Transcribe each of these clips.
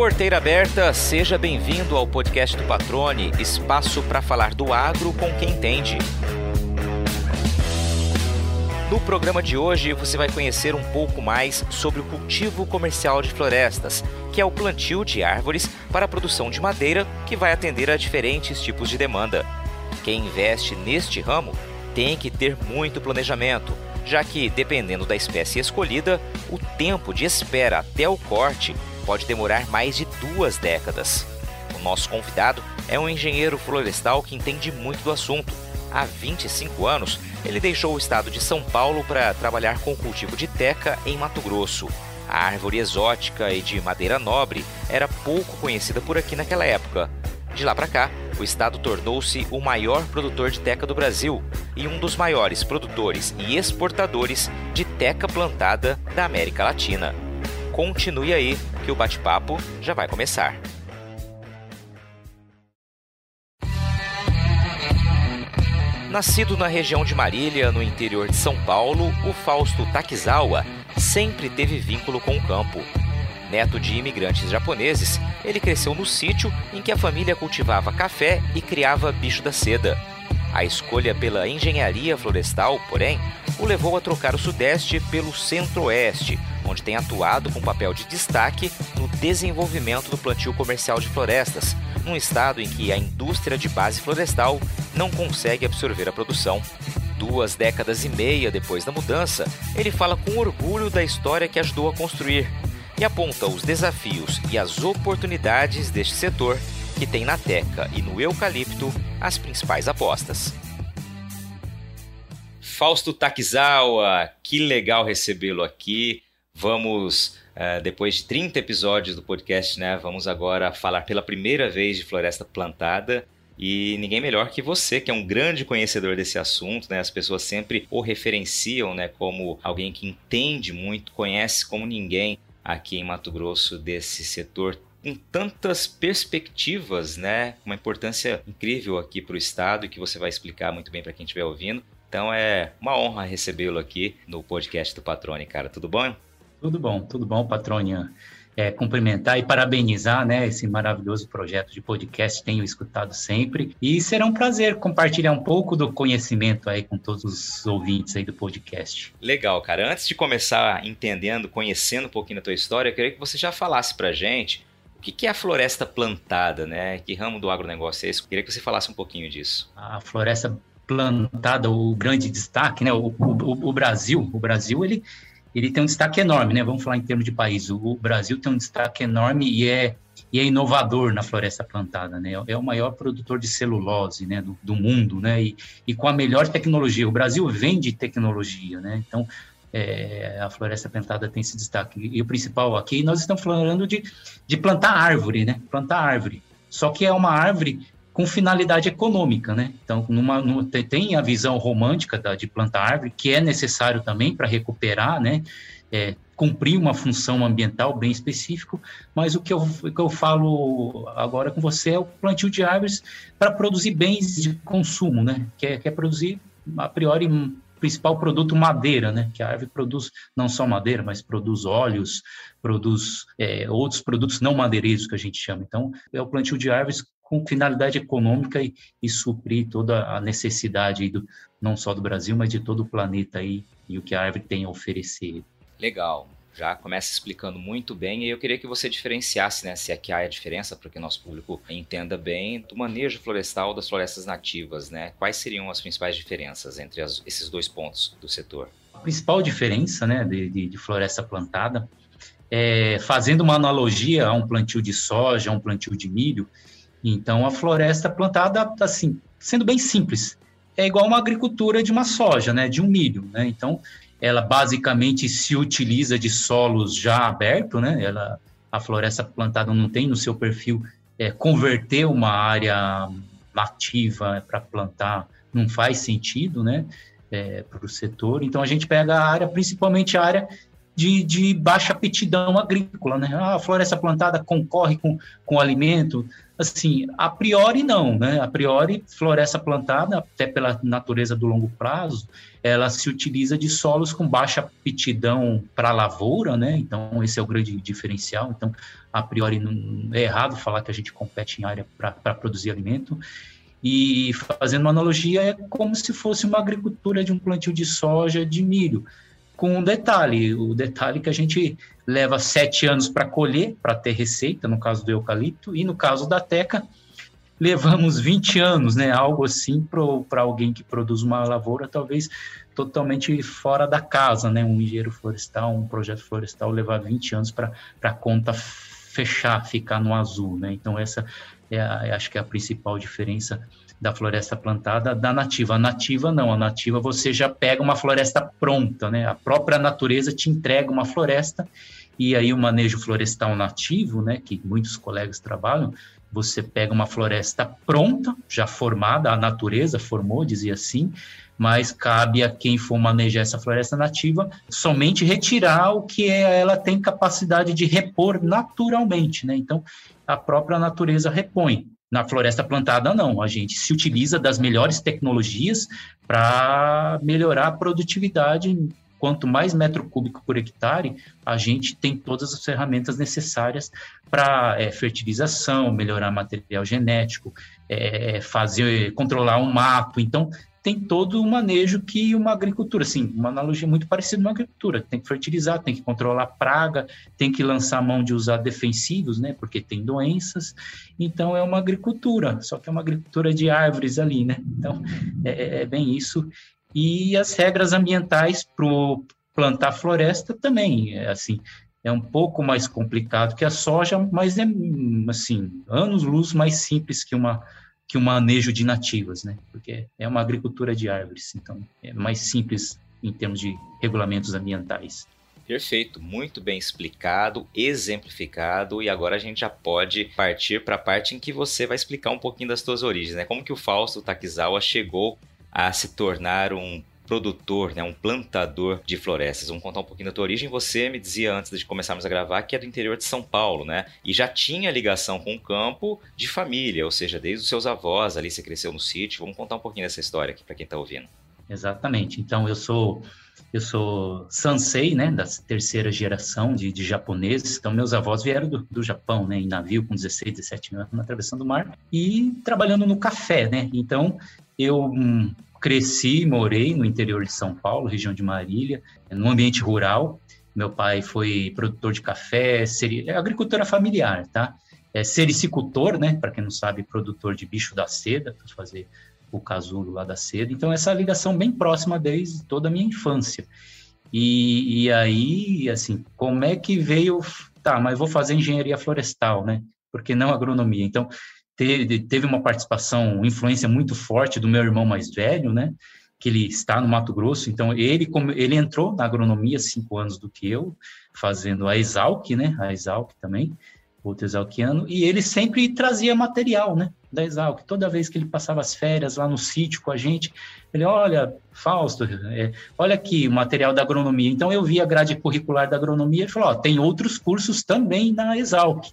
Porteira aberta, seja bem-vindo ao podcast do Patrone, espaço para falar do agro com quem entende. No programa de hoje você vai conhecer um pouco mais sobre o cultivo comercial de florestas, que é o plantio de árvores para a produção de madeira que vai atender a diferentes tipos de demanda. Quem investe neste ramo tem que ter muito planejamento, já que, dependendo da espécie escolhida, o tempo de espera até o corte pode demorar mais de duas décadas. O nosso convidado é um engenheiro florestal que entende muito do assunto. Há 25 anos, ele deixou o estado de São Paulo para trabalhar com o cultivo de teca em Mato Grosso. A árvore exótica e de madeira nobre era pouco conhecida por aqui naquela época. De lá para cá, o estado tornou-se o maior produtor de teca do Brasil e um dos maiores produtores e exportadores de teca plantada da América Latina. Continue aí que o bate-papo já vai começar. Nascido na região de Marília, no interior de São Paulo, o Fausto Takizawa sempre teve vínculo com o campo. Neto de imigrantes japoneses, ele cresceu no sítio em que a família cultivava café e criava bicho da seda. A escolha pela engenharia florestal, porém, o levou a trocar o Sudeste pelo Centro-Oeste, onde tem atuado com papel de destaque no desenvolvimento do plantio comercial de florestas, num estado em que a indústria de base florestal não consegue absorver a produção. Duas décadas e meia depois da mudança, ele fala com orgulho da história que ajudou a construir e aponta os desafios e as oportunidades deste setor que tem na teca e no eucalipto as principais apostas. Fausto Takizawa, que legal recebê-lo aqui. Vamos, uh, depois de 30 episódios do podcast, né, vamos agora falar pela primeira vez de floresta plantada. E ninguém melhor que você, que é um grande conhecedor desse assunto, né? As pessoas sempre o referenciam, né, como alguém que entende muito, conhece como ninguém aqui em Mato Grosso desse setor com tantas perspectivas, né? Uma importância incrível aqui para o estado e que você vai explicar muito bem para quem estiver ouvindo. Então é uma honra recebê-lo aqui no podcast do Patrone, cara. Tudo bom? Tudo bom, tudo bom, Patrônia. É, cumprimentar e parabenizar né, esse maravilhoso projeto de podcast, tenho escutado sempre. E será um prazer compartilhar um pouco do conhecimento aí com todos os ouvintes aí do podcast. Legal, cara. Antes de começar entendendo, conhecendo um pouquinho da tua história, eu queria que você já falasse pra gente o que é a floresta plantada, né? Que ramo do agronegócio é esse? Eu queria que você falasse um pouquinho disso. A floresta plantada, o grande destaque, né? O, o, o Brasil, o Brasil, ele ele tem um destaque enorme, né? Vamos falar em termos de país. O Brasil tem um destaque enorme e é, e é inovador na floresta plantada, né? É o maior produtor de celulose, né? Do, do mundo, né? E, e, com a melhor tecnologia. O Brasil vende tecnologia, né? Então, é, a floresta plantada tem esse destaque. E o principal aqui, nós estamos falando de, de plantar árvore, né? Plantar árvore. Só que é uma árvore com finalidade econômica, né? Então, numa, numa, tem a visão romântica da, de plantar árvore, que é necessário também para recuperar, né? É, cumprir uma função ambiental bem específico, mas o que, eu, o que eu falo agora com você é o plantio de árvores para produzir bens de consumo, né? Que é, que é produzir, a priori, principal produto madeira, né? Que a árvore produz não só madeira, mas produz óleos, produz é, outros produtos não madeireiros que a gente chama. Então, é o plantio de árvores com finalidade econômica e, e suprir toda a necessidade do, não só do Brasil, mas de todo o planeta aí e o que a árvore tem a oferecer. Legal. Já começa explicando muito bem, e eu queria que você diferenciasse, né, se aqui há a diferença, para que o nosso público entenda bem, do manejo florestal das florestas nativas, né? Quais seriam as principais diferenças entre as, esses dois pontos do setor? A principal diferença, né, de, de, de floresta plantada, é, fazendo uma analogia a um plantio de soja, a um plantio de milho, então, a floresta plantada, assim, sendo bem simples, é igual uma agricultura de uma soja, né, de um milho, né? Então, ela basicamente se utiliza de solos já abertos, né? Ela, a floresta plantada não tem no seu perfil é, converter uma área nativa para plantar, não faz sentido, né? É, para o setor. Então, a gente pega a área, principalmente a área de, de baixa aptidão agrícola, né? Ah, a floresta plantada concorre com, com alimento. Assim, a priori não, né? A priori, floresta plantada, até pela natureza do longo prazo, ela se utiliza de solos com baixa aptidão para lavoura, né? Então, esse é o grande diferencial. Então, a priori, não é errado falar que a gente compete em área para produzir alimento. E fazendo uma analogia, é como se fosse uma agricultura de um plantio de soja, de milho com um detalhe, o detalhe que a gente leva sete anos para colher, para ter receita, no caso do eucalipto, e no caso da teca, levamos 20 anos, né? Algo assim para alguém que produz uma lavoura, talvez totalmente fora da casa, né? Um engenheiro florestal, um projeto florestal levar 20 anos para a conta fechar, ficar no azul, né? Então essa é a, acho que é a principal diferença da floresta plantada da nativa. A nativa não, a nativa você já pega uma floresta pronta, né? A própria natureza te entrega uma floresta e aí o manejo florestal nativo, né, que muitos colegas trabalham, você pega uma floresta pronta, já formada, a natureza formou, dizia assim, mas cabe a quem for manejar essa floresta nativa somente retirar o que ela tem capacidade de repor naturalmente, né? Então, a própria natureza repõe. Na floresta plantada, não. A gente se utiliza das melhores tecnologias para melhorar a produtividade. Quanto mais metro cúbico por hectare, a gente tem todas as ferramentas necessárias para é, fertilização, melhorar material genético, é, fazer controlar um mato. Então, tem todo o manejo que uma agricultura, assim, uma analogia muito parecida com uma agricultura, tem que fertilizar, tem que controlar praga, tem que lançar mão de usar defensivos, né, porque tem doenças, então é uma agricultura, só que é uma agricultura de árvores ali, né, então é, é, é bem isso, e as regras ambientais para plantar floresta também, é assim, é um pouco mais complicado que a soja, mas é, assim, anos-luz mais simples que uma que o manejo de nativas, né? Porque é uma agricultura de árvores, então é mais simples em termos de regulamentos ambientais. Perfeito, muito bem explicado, exemplificado, e agora a gente já pode partir para a parte em que você vai explicar um pouquinho das suas origens, né? Como que o Fausto Takizawa chegou a se tornar um produtor, né, um plantador de florestas. Vamos contar um pouquinho da tua origem. Você me dizia antes de começarmos a gravar que é do interior de São Paulo, né? E já tinha ligação com o campo de família, ou seja, desde os seus avós ali você cresceu no sítio. Vamos contar um pouquinho dessa história aqui para quem está ouvindo. Exatamente. Então eu sou eu sou sansei, né, da terceira geração de, de japoneses. Então meus avós vieram do, do Japão, né, em navio com 16, 17 anos, atravessando o mar e trabalhando no café, né. Então eu cresci, morei no interior de São Paulo, região de Marília, no ambiente rural. Meu pai foi produtor de café, seri... é agricultura familiar, tá? É sericicultor, né? Para quem não sabe, produtor de bicho da seda, para fazer o casulo lá da seda. Então, essa ligação bem próxima desde toda a minha infância. E, e aí, assim, como é que veio... Tá, mas vou fazer engenharia florestal, né? Porque não agronomia. Então, teve, teve uma participação, influência muito forte do meu irmão mais velho, né? Que ele está no Mato Grosso, então ele ele entrou na agronomia cinco anos do que eu, fazendo a Exalc, né? A Exalc também, outro exalquiano, e ele sempre trazia material, né? Da Exalc. Toda vez que ele passava as férias lá no sítio com a gente, ele, olha, Fausto, é, olha aqui o material da agronomia. Então eu vi a grade curricular da agronomia e falou, ó, tem outros cursos também na Exalc.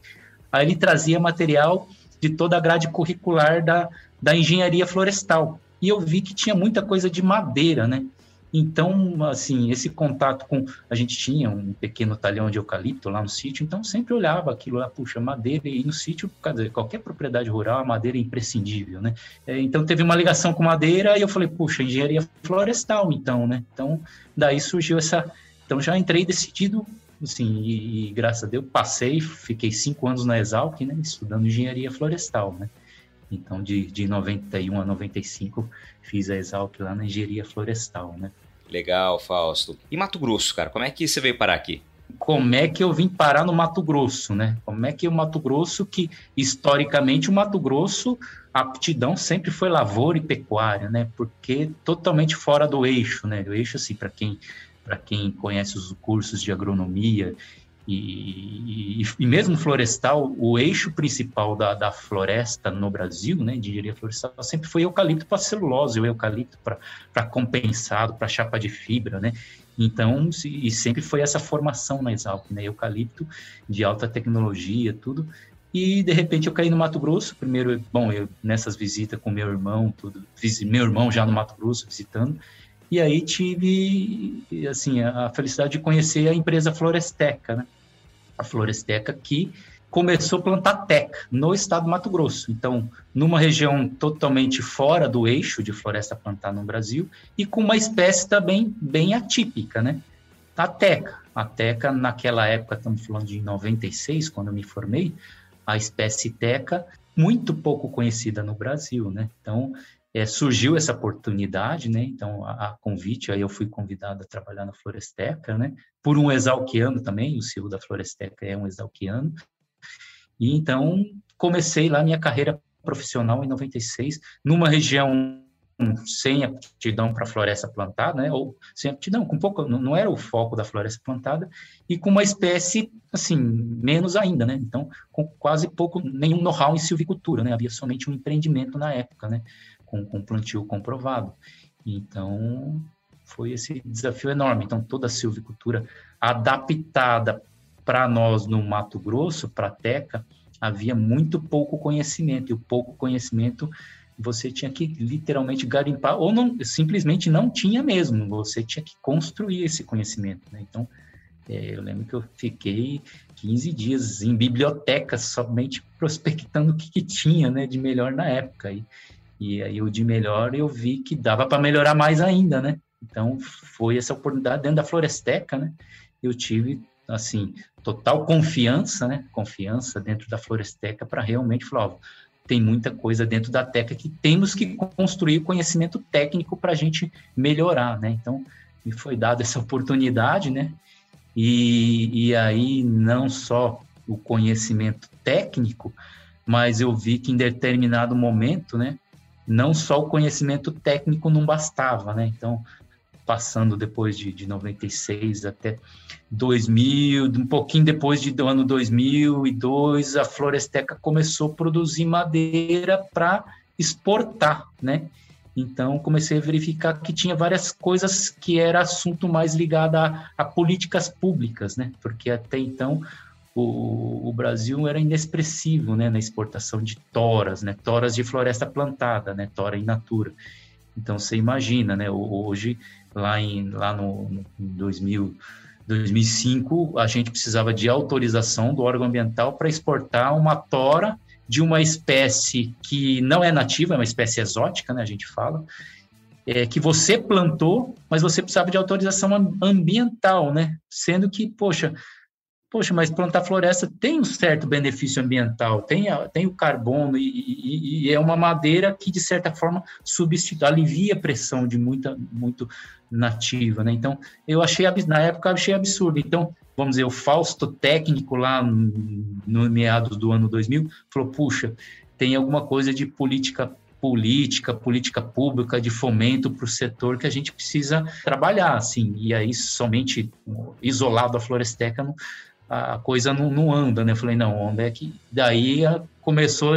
Aí ele trazia material de toda a grade curricular da, da engenharia florestal. E eu vi que tinha muita coisa de madeira, né? Então, assim, esse contato com. A gente tinha um pequeno talhão de eucalipto lá no sítio, então sempre olhava aquilo lá, puxa, madeira, e no sítio, qualquer propriedade rural, a madeira é imprescindível, né? É, então teve uma ligação com madeira e eu falei, puxa, engenharia florestal, então, né? Então, daí surgiu essa. Então já entrei decidido assim, e, e, graças a Deus passei, fiquei cinco anos na Exalc, né, estudando engenharia florestal, né, então de, de 91 a 95 fiz a Exalc lá na engenharia florestal, né. Legal, Fausto. E Mato Grosso, cara, como é que você veio parar aqui? Como é que eu vim parar no Mato Grosso, né? Como é que o Mato Grosso, que historicamente o Mato Grosso, a aptidão sempre foi lavoura e pecuária, né? Porque totalmente fora do eixo, né? O eixo, assim, para quem para quem conhece os cursos de agronomia E, e, e, mesmo florestal, o eixo principal da, da floresta no Brasil, né, de engenharia florestal, sempre foi eucalipto para celulose, o eucalipto para compensado, para chapa de fibra, né? Então, e sempre foi essa formação na Exalc, né? Eucalipto de alta tecnologia, tudo. E de repente eu caí no Mato Grosso. Primeiro, bom, eu nessas visitas com meu irmão, tudo, meu irmão já no Mato Grosso visitando. E aí tive assim a felicidade de conhecer a empresa Floresteca, né? a Floresteca, que começou a plantar teca no estado do Mato Grosso. Então, numa região totalmente fora do eixo de floresta plantada no Brasil e com uma espécie também bem atípica, né? A teca. A teca, naquela época, estamos falando de 96, quando eu me formei, a espécie teca, muito pouco conhecida no Brasil, né? Então, é, surgiu essa oportunidade, né? Então, a, a, convite, aí eu fui convidado a trabalhar na Floresteca, né? Por um exalquiano também, o CEO da Floresteca é um exalquiano. E então, comecei lá minha carreira profissional em 96, numa região sem aptidão para floresta plantada, né? Ou sem aptidão, com pouco, não era o foco da floresta plantada, e com uma espécie, assim, menos ainda, né? Então, com quase pouco, nenhum know-how em silvicultura, né? Havia somente um empreendimento na época, né? Com, com plantio comprovado. Então, foi esse desafio enorme. Então, toda a silvicultura adaptada para nós no Mato Grosso, para a Teca, havia muito pouco conhecimento, e o pouco conhecimento você tinha que literalmente garimpar, ou não, simplesmente não tinha mesmo, você tinha que construir esse conhecimento. Né? Então, é, eu lembro que eu fiquei 15 dias em bibliotecas somente prospectando o que, que tinha né, de melhor na época. E, e aí o de melhor eu vi que dava para melhorar mais ainda, né? Então foi essa oportunidade dentro da Floresteca, né? Eu tive assim total confiança, né? Confiança dentro da Floresteca para realmente falar, ó, tem muita coisa dentro da Teca que temos que construir conhecimento técnico para a gente melhorar, né? Então me foi dada essa oportunidade, né? E, e aí não só o conhecimento técnico, mas eu vi que em determinado momento, né? Não só o conhecimento técnico não bastava, né? Então, passando depois de, de 96 até 2000, um pouquinho depois de, do ano 2002, a Floresteca começou a produzir madeira para exportar, né? Então, comecei a verificar que tinha várias coisas que era assunto mais ligado a, a políticas públicas, né? Porque até então o, o, Brasil era inexpressivo né, na exportação de toras, né, toras de floresta plantada, né, tora in natura. Então você imagina, né, hoje lá em lá no, no 2000, 2005 a gente precisava de autorização do órgão ambiental para exportar uma tora de uma espécie que não é nativa, é uma espécie exótica, né, a gente fala, é, que você plantou, mas você precisava de autorização ambiental, né? Sendo que, poxa, poxa, mas plantar floresta tem um certo benefício ambiental, tem, a, tem o carbono e, e, e, é uma madeira que, de certa forma, substitui, alivia a pressão de muita, muito nativa, né? Então, eu achei, na época, eu achei absurdo. Então, vamos dizer, o Fausto técnico lá no meados do ano 2000 falou, puxa, tem alguma coisa de política política, política pública de fomento para o setor que a gente precisa trabalhar, assim, e aí somente isolado a Floresteca não, a coisa não, não anda, né? Eu falei, não, onde é que... Daí começou,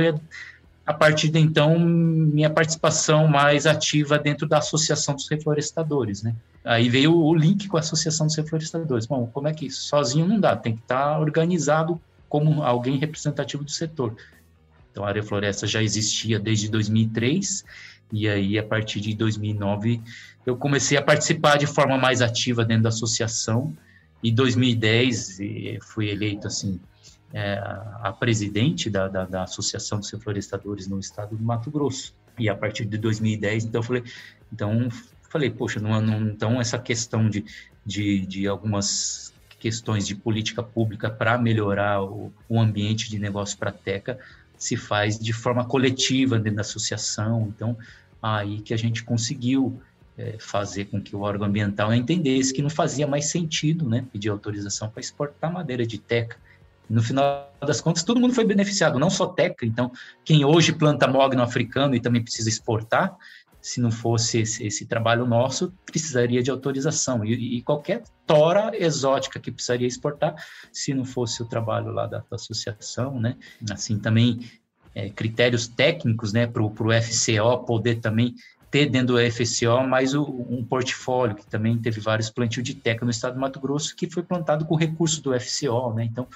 a partir de então, minha participação mais ativa dentro da Associação dos Reflorestadores, né? Aí veio o link com a Associação dos Reflorestadores. Bom, como é que? Sozinho não dá, tem que estar organizado como alguém representativo do setor. Então, a área floresta já existia desde 2003, e aí, a partir de 2009, eu comecei a participar de forma mais ativa dentro da associação, em 2010, fui eleito assim é, a presidente da, da, da, Associação dos Reflorestadores no estado do Mato Grosso. E a partir de 2010, então, falei, então, falei, poxa, não, não, então essa questão de, de, de algumas questões de política pública para melhorar o, o, ambiente de negócio para a Teca se faz de forma coletiva dentro da associação. Então, aí que a gente conseguiu é, fazer com que o órgão ambiental entendesse que não fazia mais sentido né, pedir autorização para exportar madeira de teca. No final das contas, todo mundo foi beneficiado, não só teca. Então, quem hoje planta mogno africano e também precisa exportar, se não fosse esse, esse trabalho nosso, precisaria de autorização. E, e, qualquer tora exótica que precisaria exportar, se não fosse o trabalho lá da, da associação, né? Assim, também é, critérios técnicos, né, para o FCO poder também ter dentro do FCO mais o, um portfólio, que também teve vários plantios de teca no estado do Mato Grosso, que foi plantado com recurso do FCO, né? Então,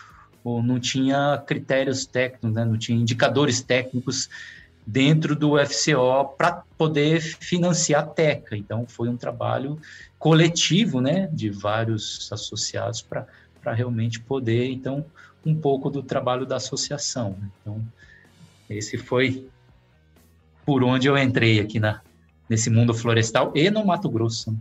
não tinha critérios técnicos, né? não tinha indicadores técnicos dentro do FCO para poder financiar a TECA. Então, foi um trabalho coletivo, né, de vários associados para realmente poder, então, um pouco do trabalho da associação. Né? Então, esse foi por onde eu entrei aqui na, nesse mundo florestal e no Mato Grosso.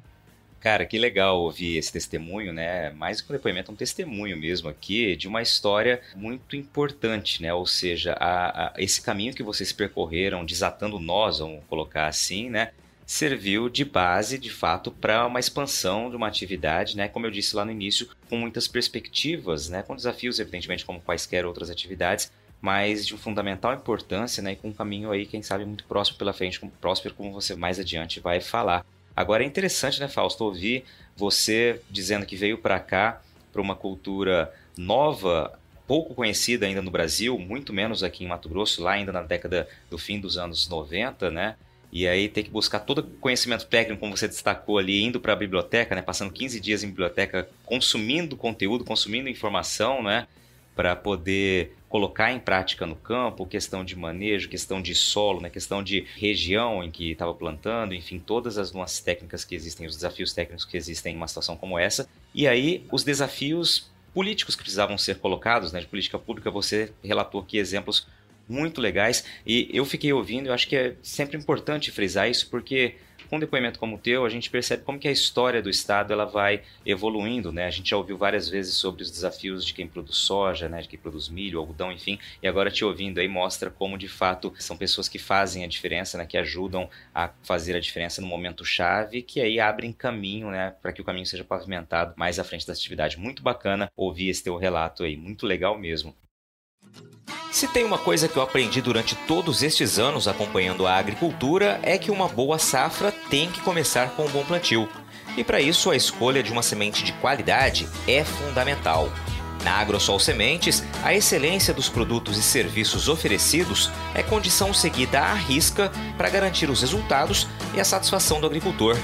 Cara, que legal ouvir esse testemunho, né? Mais que um depoimento, um testemunho mesmo aqui de uma história muito importante, né? Ou seja, a, a, esse caminho que vocês percorreram, desatando nós, vamos colocar assim, né? Serviu de base, de fato, para uma expansão de uma atividade, né? Como eu disse lá no início, com muitas perspectivas, né? Com desafios, evidentemente, como quaisquer outras atividades, mas de fundamental importância, né? E com um caminho aí, quem sabe, muito próximo pela frente, próspero, como você mais adiante vai falar. Agora é interessante, né, Fausto, ouvir você dizendo que veio para cá para uma cultura nova, pouco conhecida ainda no Brasil, muito menos aqui em Mato Grosso, lá ainda na década do fim dos anos 90, né? E aí ter que buscar todo conhecimento técnico, como você destacou ali, indo para a biblioteca, né? Passando 15 dias em biblioteca, consumindo conteúdo, consumindo informação, né? Para poder colocar em prática no campo, questão de manejo, questão de solo, né, questão de região em que estava plantando, enfim, todas as nuances técnicas que existem, os desafios técnicos que existem em uma situação como essa. E aí, os desafios políticos que precisavam ser colocados, né, de política pública, você relatou aqui exemplos muito legais e eu fiquei ouvindo, eu acho que é sempre importante frisar isso porque com um depoimento como o teu, a gente percebe como que a história do Estado ela vai evoluindo, né? A gente já ouviu várias vezes sobre os desafios de quem produz soja, né? De quem produz milho, algodão, enfim. E agora te ouvindo aí mostra como, de fato, são pessoas que fazem a diferença, né? Que ajudam a fazer a diferença no momento chave, que aí abrem caminho, né? Para que o caminho seja pavimentado mais à frente da atividade. Muito bacana ouvir esse teu relato aí, muito legal mesmo. Se tem uma coisa que eu aprendi durante todos estes anos acompanhando a agricultura é que uma boa safra tem que começar com um bom plantio. E para isso a escolha de uma semente de qualidade é fundamental. Na AgroSol Sementes, a excelência dos produtos e serviços oferecidos é condição seguida à risca para garantir os resultados e a satisfação do agricultor.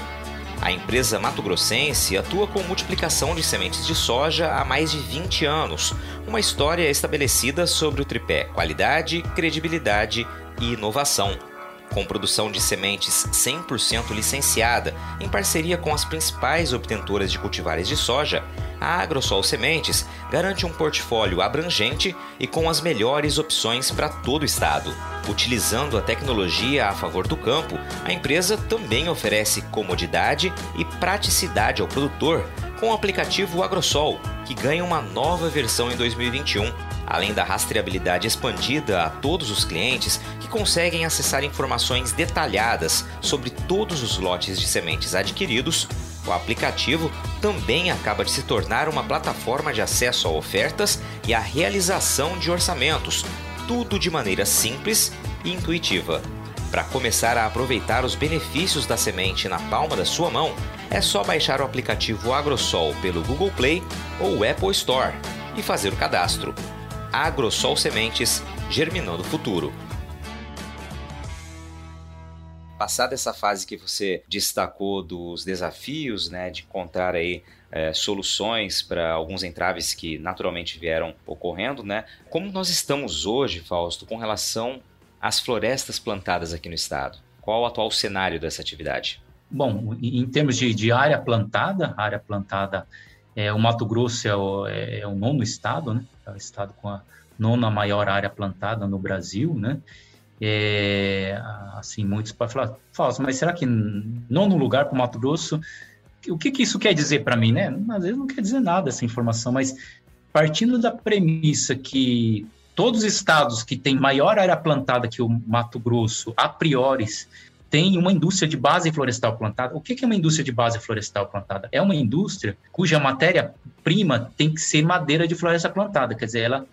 A empresa Mato Grossense atua com multiplicação de sementes de soja há mais de 20 anos, uma história estabelecida sobre o tripé qualidade, credibilidade e inovação. Com produção de sementes 100% licenciada, em parceria com as principais obtentoras de cultivares de soja, a AgroSol Sementes garante um portfólio abrangente e com as melhores opções para todo o estado. Utilizando a tecnologia a favor do campo, a empresa também oferece comodidade e praticidade ao produtor com o aplicativo AgroSol, que ganha uma nova versão em 2021 além da rastreabilidade expandida a todos os clientes que conseguem acessar informações detalhadas sobre todos os lotes de sementes adquiridos, o aplicativo também acaba de se tornar uma plataforma de acesso a ofertas e a realização de orçamentos, tudo de maneira simples e intuitiva. Para começar a aproveitar os benefícios da semente na palma da sua mão, é só baixar o aplicativo AgroSol pelo Google Play ou Apple Store e fazer o cadastro. AgroSol Sementes, germinando o futuro. Passada essa fase que você destacou dos desafios, né, de encontrar aí é, soluções para alguns entraves que naturalmente vieram ocorrendo, né? Como nós estamos hoje, Fausto, com relação às florestas plantadas aqui no estado? Qual o atual cenário dessa atividade? Bom, em termos de, de área plantada, área plantada, é, o Mato Grosso é o, é, é o nono estado, né? É o estado com a nona maior área plantada no Brasil, né? É, assim, muitos podem falar, Fausto, mas será que nono lugar para o Mato Grosso? O que, que isso quer dizer para mim, né? Às vezes não quer dizer nada essa informação, mas partindo da premissa que todos os estados que têm maior área plantada que o Mato Grosso, a priori, tem uma indústria de base florestal plantada. O que é uma indústria de base florestal plantada? É uma indústria cuja matéria-prima tem que ser madeira de floresta plantada, quer dizer, ela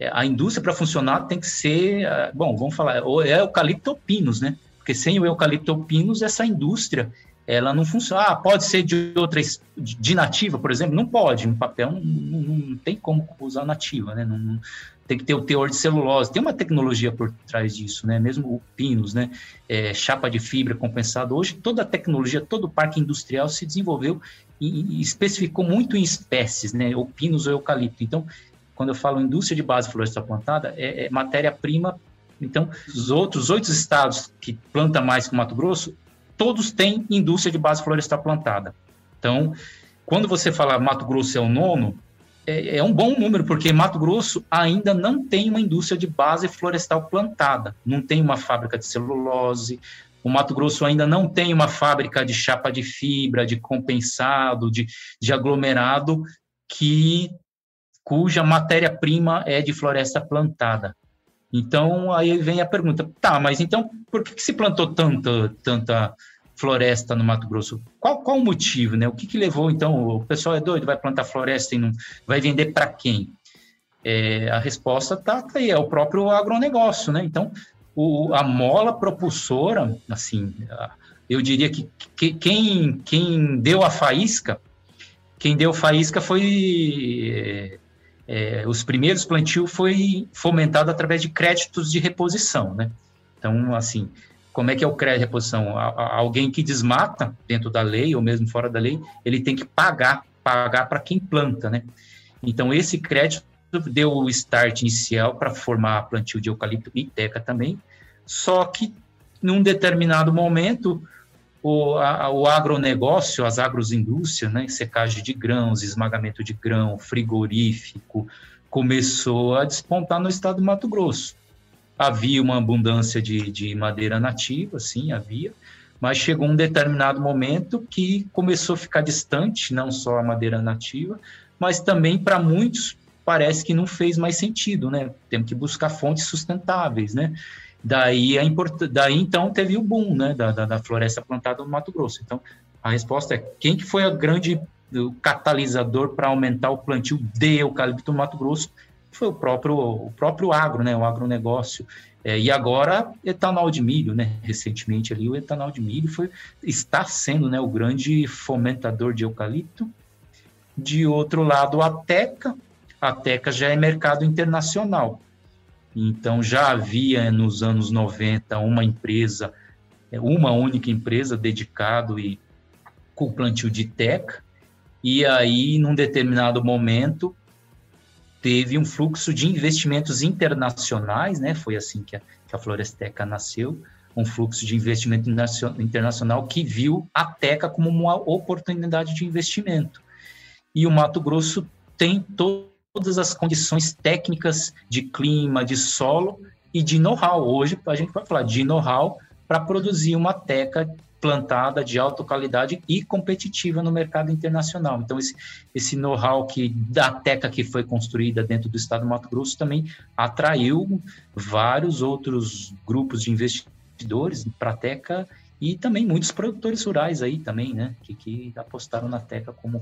é, a indústria para funcionar tem que ser, é, bom, vamos falar, é eucalipto ou pinos, né? Porque sem o eucalipto ou pinos, essa indústria ela não funciona. Ah, pode ser de outras, de nativa, por exemplo? Não pode, no papel não, não, não tem como usar nativa, né? Não, tem que ter o teor de celulose. Tem uma tecnologia por trás disso, né? Mesmo o pinos, né? É, chapa de fibra compensada. Hoje, toda a tecnologia, todo o parque industrial se desenvolveu e, e especificou muito em espécies, né? Ou pinos ou eucalipto. Então, quando eu falo indústria de base florestal plantada, é, é matéria-prima. Então, os outros oito estados que plantam mais que o Mato Grosso, todos têm indústria de base florestal plantada. Então, quando você fala Mato Grosso é o nono, é, é, um bom número, porque Mato Grosso ainda não tem uma indústria de base florestal plantada, não tem uma fábrica de celulose, o Mato Grosso ainda não tem uma fábrica de chapa de fibra, de compensado, de, de aglomerado, que cuja matéria-prima é de floresta plantada. Então, aí vem a pergunta, tá, mas então por que, que se plantou tanta, tanta floresta no Mato Grosso. Qual, qual o motivo, né? O que, que levou, então, o pessoal é doido, vai plantar floresta e não vai vender para quem? É, a resposta está tá aí, é o próprio agronegócio, né? Então, o, a mola propulsora, assim, eu diria que, que quem, quem deu a faísca, quem deu faísca foi é, os primeiros plantios foi fomentado através de créditos de reposição, né? Então, assim, como é que é o crédito de reposição? Alguém que desmata dentro da lei ou mesmo fora da lei, ele tem que pagar, pagar para quem planta, né? Então esse crédito deu o start inicial para formar plantio de eucalipto e teca também, só que num determinado momento o, a, o agronegócio, as agroindústrias, né, secagem de grãos, esmagamento de grão, frigorífico, começou a despontar no estado do Mato Grosso. Havia uma abundância de, de madeira nativa, sim, havia, mas chegou um determinado momento que começou a ficar distante, não só a madeira nativa, mas também para muitos parece que não fez mais sentido, né? Temos que buscar fontes sustentáveis, né? Daí, a import... Daí então teve o boom, né, da, da, da, floresta plantada no Mato Grosso. Então, a resposta é quem que foi o grande catalisador para aumentar o plantio de eucalipto no Mato Grosso? foi o próprio, o próprio agro, né, o agronegócio. É, e agora, etanol de milho, né? Recentemente ali, o etanol de milho foi, está sendo né, o grande fomentador de eucalipto. De outro lado, a Teca. A Teca já é mercado internacional. Então, já havia nos anos 90 uma empresa, uma única empresa dedicado e com plantio de teca. E aí, num determinado momento, teve um fluxo de investimentos internacionais, né? Foi assim que a, que a Floresteca nasceu, um fluxo de investimento internacional que viu a Teca como uma oportunidade de investimento. E o Mato Grosso tem to todas as condições técnicas de clima, de solo e de know-how. Hoje a gente vai falar de know-how para produzir uma teca plantada de alta qualidade e competitiva no mercado internacional. Então, esse, esse know-how que da teca que foi construída dentro do estado do Mato Grosso também atraiu vários outros grupos de investidores para a teca e também muitos produtores rurais aí também, né, que, que apostaram na teca como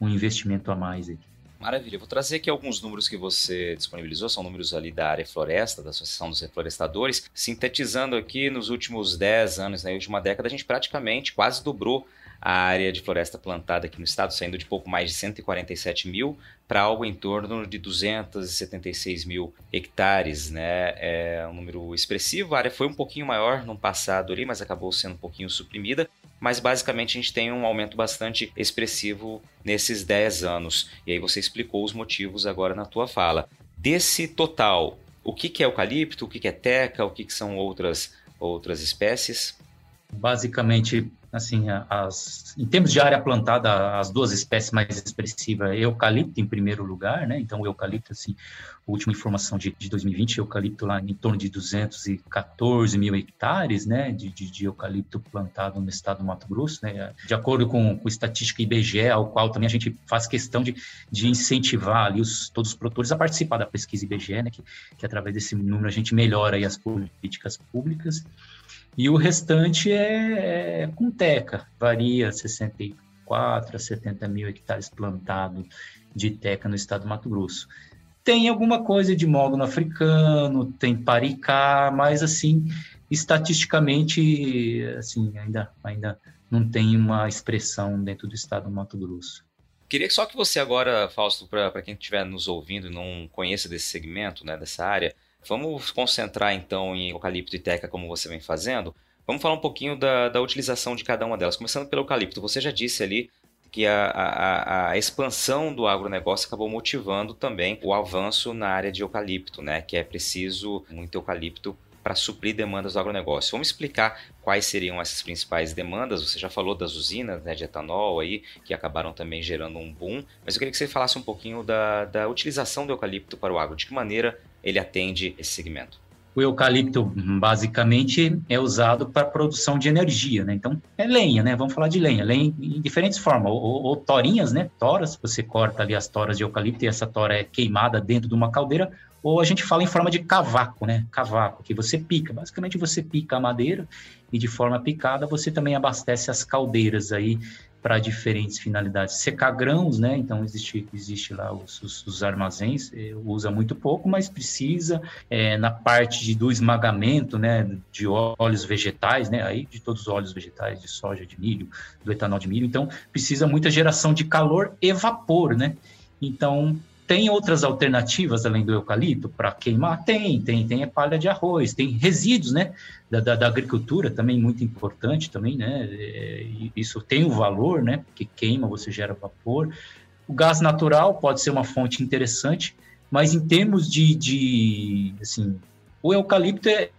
um investimento a mais. Aí. Maravilha. Vou trazer aqui alguns números que você disponibilizou, são números ali da área floresta, da Associação dos Reflorestadores. Sintetizando aqui, nos últimos 10 anos, na última década, a gente praticamente quase dobrou a área de floresta plantada aqui no estado, saindo de pouco mais de 147 mil para algo em torno de 276 mil hectares, né? É um número expressivo. A área foi um pouquinho maior no passado ali, mas acabou sendo um pouquinho suprimida mas basicamente a gente tem um aumento bastante expressivo nesses 10 anos. E aí você explicou os motivos agora na tua fala. Desse total, o que, que é eucalipto, o que, que é teca, o que, que são outras, outras espécies? Basicamente, assim, as, em termos de área plantada, as duas espécies mais expressivas eucalipto em primeiro lugar, né? Então, o eucalipto, assim, a última informação de, de 2020, eucalipto lá em torno de 214 mil hectares, né, de, de, de, eucalipto plantado no estado do Mato Grosso, né? De acordo com, com estatística IBGE, ao qual também a gente faz questão de, de incentivar ali os, todos os produtores a participar da pesquisa IBGE, né? Que, que através desse número a gente melhora aí as políticas públicas. E o restante é, é com teca, varia 64 a 70 mil hectares plantados de teca no estado do Mato Grosso. Tem alguma coisa de mogno africano, tem paricá, mas assim, estatisticamente, assim, ainda, ainda não tem uma expressão dentro do estado do Mato Grosso. Queria só que você agora, Fausto, para quem estiver nos ouvindo e não conheça desse segmento, né, dessa área, vamos concentrar então em eucalipto e teca como você vem fazendo. Vamos falar um pouquinho da, da utilização de cada uma delas, começando pelo eucalipto. Você já disse ali que a, a, a, expansão do agronegócio acabou motivando também o avanço na área de eucalipto, né? Que é preciso muito eucalipto para suprir demandas do agronegócio. Vamos explicar quais seriam essas principais demandas. Você já falou das usinas né, de etanol aí, que acabaram também gerando um boom, mas eu queria que você falasse um pouquinho da, da utilização do eucalipto para o agro, de que maneira ele atende esse segmento. O eucalipto, basicamente, é usado para produção de energia, né? Então, é lenha, né? Vamos falar de lenha. Lenha em diferentes formas. Ou, ou, torinhas, né? Toras, você corta ali as toras de eucalipto e essa tora é queimada dentro de uma caldeira. Ou a gente fala em forma de cavaco, né? Cavaco, que você pica. Basicamente, você pica a madeira e de forma picada você também abastece as caldeiras aí para diferentes finalidades. Secar grãos, né? Então existe, existe lá os, os, os armazéns, eh, usa muito pouco, mas precisa é, na parte de, do esmagamento, né? De óleos vegetais, né? Aí de todos os óleos vegetais, de soja, de milho, do etanol de milho. Então precisa muita geração de calor e vapor, né? Então tem outras alternativas além do eucalipto para queimar? Tem, tem, tem a palha de arroz, tem resíduos, né, da, da, da, agricultura também muito importante também, né, é, isso tem o um valor, né, que queima, você gera vapor. O gás natural pode ser uma fonte interessante, mas em termos de, de assim, o eucalipto é,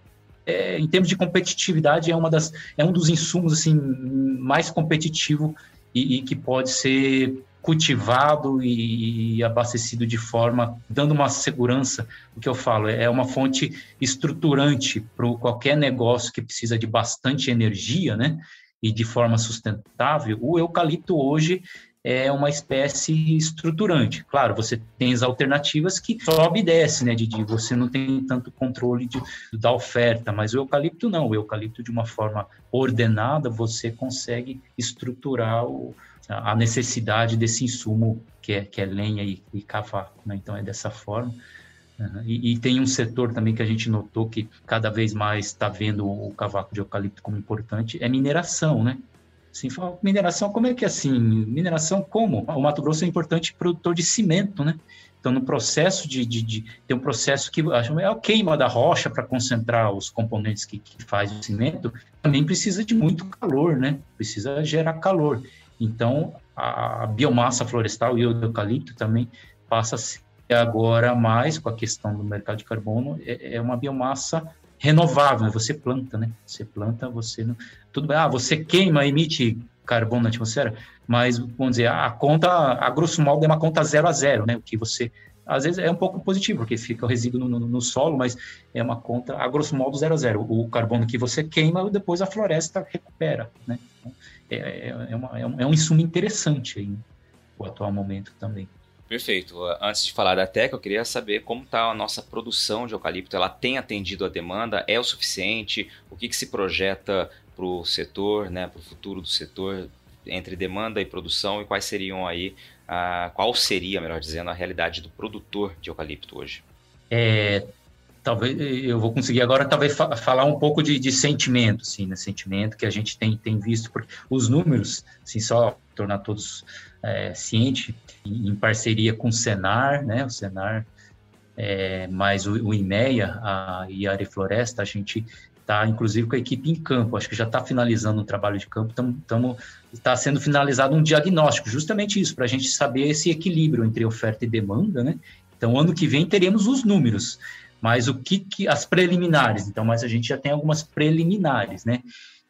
é, em termos de competitividade é uma das é um dos insumos assim mais competitivo e, e que pode ser cultivado e, abastecido de forma dando uma segurança. O que eu falo é uma fonte estruturante para qualquer negócio que precisa de bastante energia, né? E de forma sustentável. O eucalipto hoje é uma espécie estruturante. Claro, você tem as alternativas que sobe e desce, né? De você não tem tanto controle de, da oferta, mas o eucalipto não. O eucalipto, de uma forma ordenada, você consegue estruturar o, a necessidade desse insumo que é, que é lenha e, e cavaco. Né? Então, é dessa forma. E, e, tem um setor também que a gente notou que cada vez mais está vendo o cavaco de eucalipto como importante, é mineração, né? Assim, mineração, como é que é assim? Mineração como? O Mato Grosso é importante produtor de cimento, né? Então, no processo de, de, de tem um processo que é a queima da rocha para concentrar os componentes que, que faz o cimento, também precisa de muito calor, né? Precisa gerar calor. Então, a biomassa florestal e o eucalipto também passa a ser agora mais com a questão do mercado de carbono, é, é uma biomassa renovável, você planta, né? Você planta, você não... Tudo bem, ah, você queima, emite carbono na atmosfera, mas, vamos dizer, a conta, a grosso modo, é uma conta zero a zero, né? O que você... Às vezes é um pouco positivo, porque fica o resíduo no, no, no solo, mas é uma conta, a grosso modo, zero a zero. O carbono que você queima, depois a floresta recupera, né? Então, é, é, uma, é, um, é um insumo interessante aí, o atual momento também. Perfeito. Antes de falar da Teca, eu queria saber como está a nossa produção de eucalipto. Ela tem atendido a demanda? É o suficiente? O que, que se projeta para o setor, né, para o futuro do setor entre demanda e produção e quais seriam aí, a, qual seria, melhor dizendo, a realidade do produtor de eucalipto hoje? É, talvez eu vou conseguir agora talvez fa falar um pouco de, de sentimento, sim, né? sentimento que a gente tem, tem visto, porque os números, assim, só tornar todos é, cientes, em parceria com o Senar, né, o Senar, é, mais o, o IMEA a, e a Arefloresta, a gente está, inclusive, com a equipe em campo, acho que já está finalizando o trabalho de campo, está sendo finalizado um diagnóstico, justamente isso, para a gente saber esse equilíbrio entre oferta e demanda, né, então, ano que vem teremos os números, mas o que, que as preliminares? Então, mas a gente já tem algumas preliminares, né?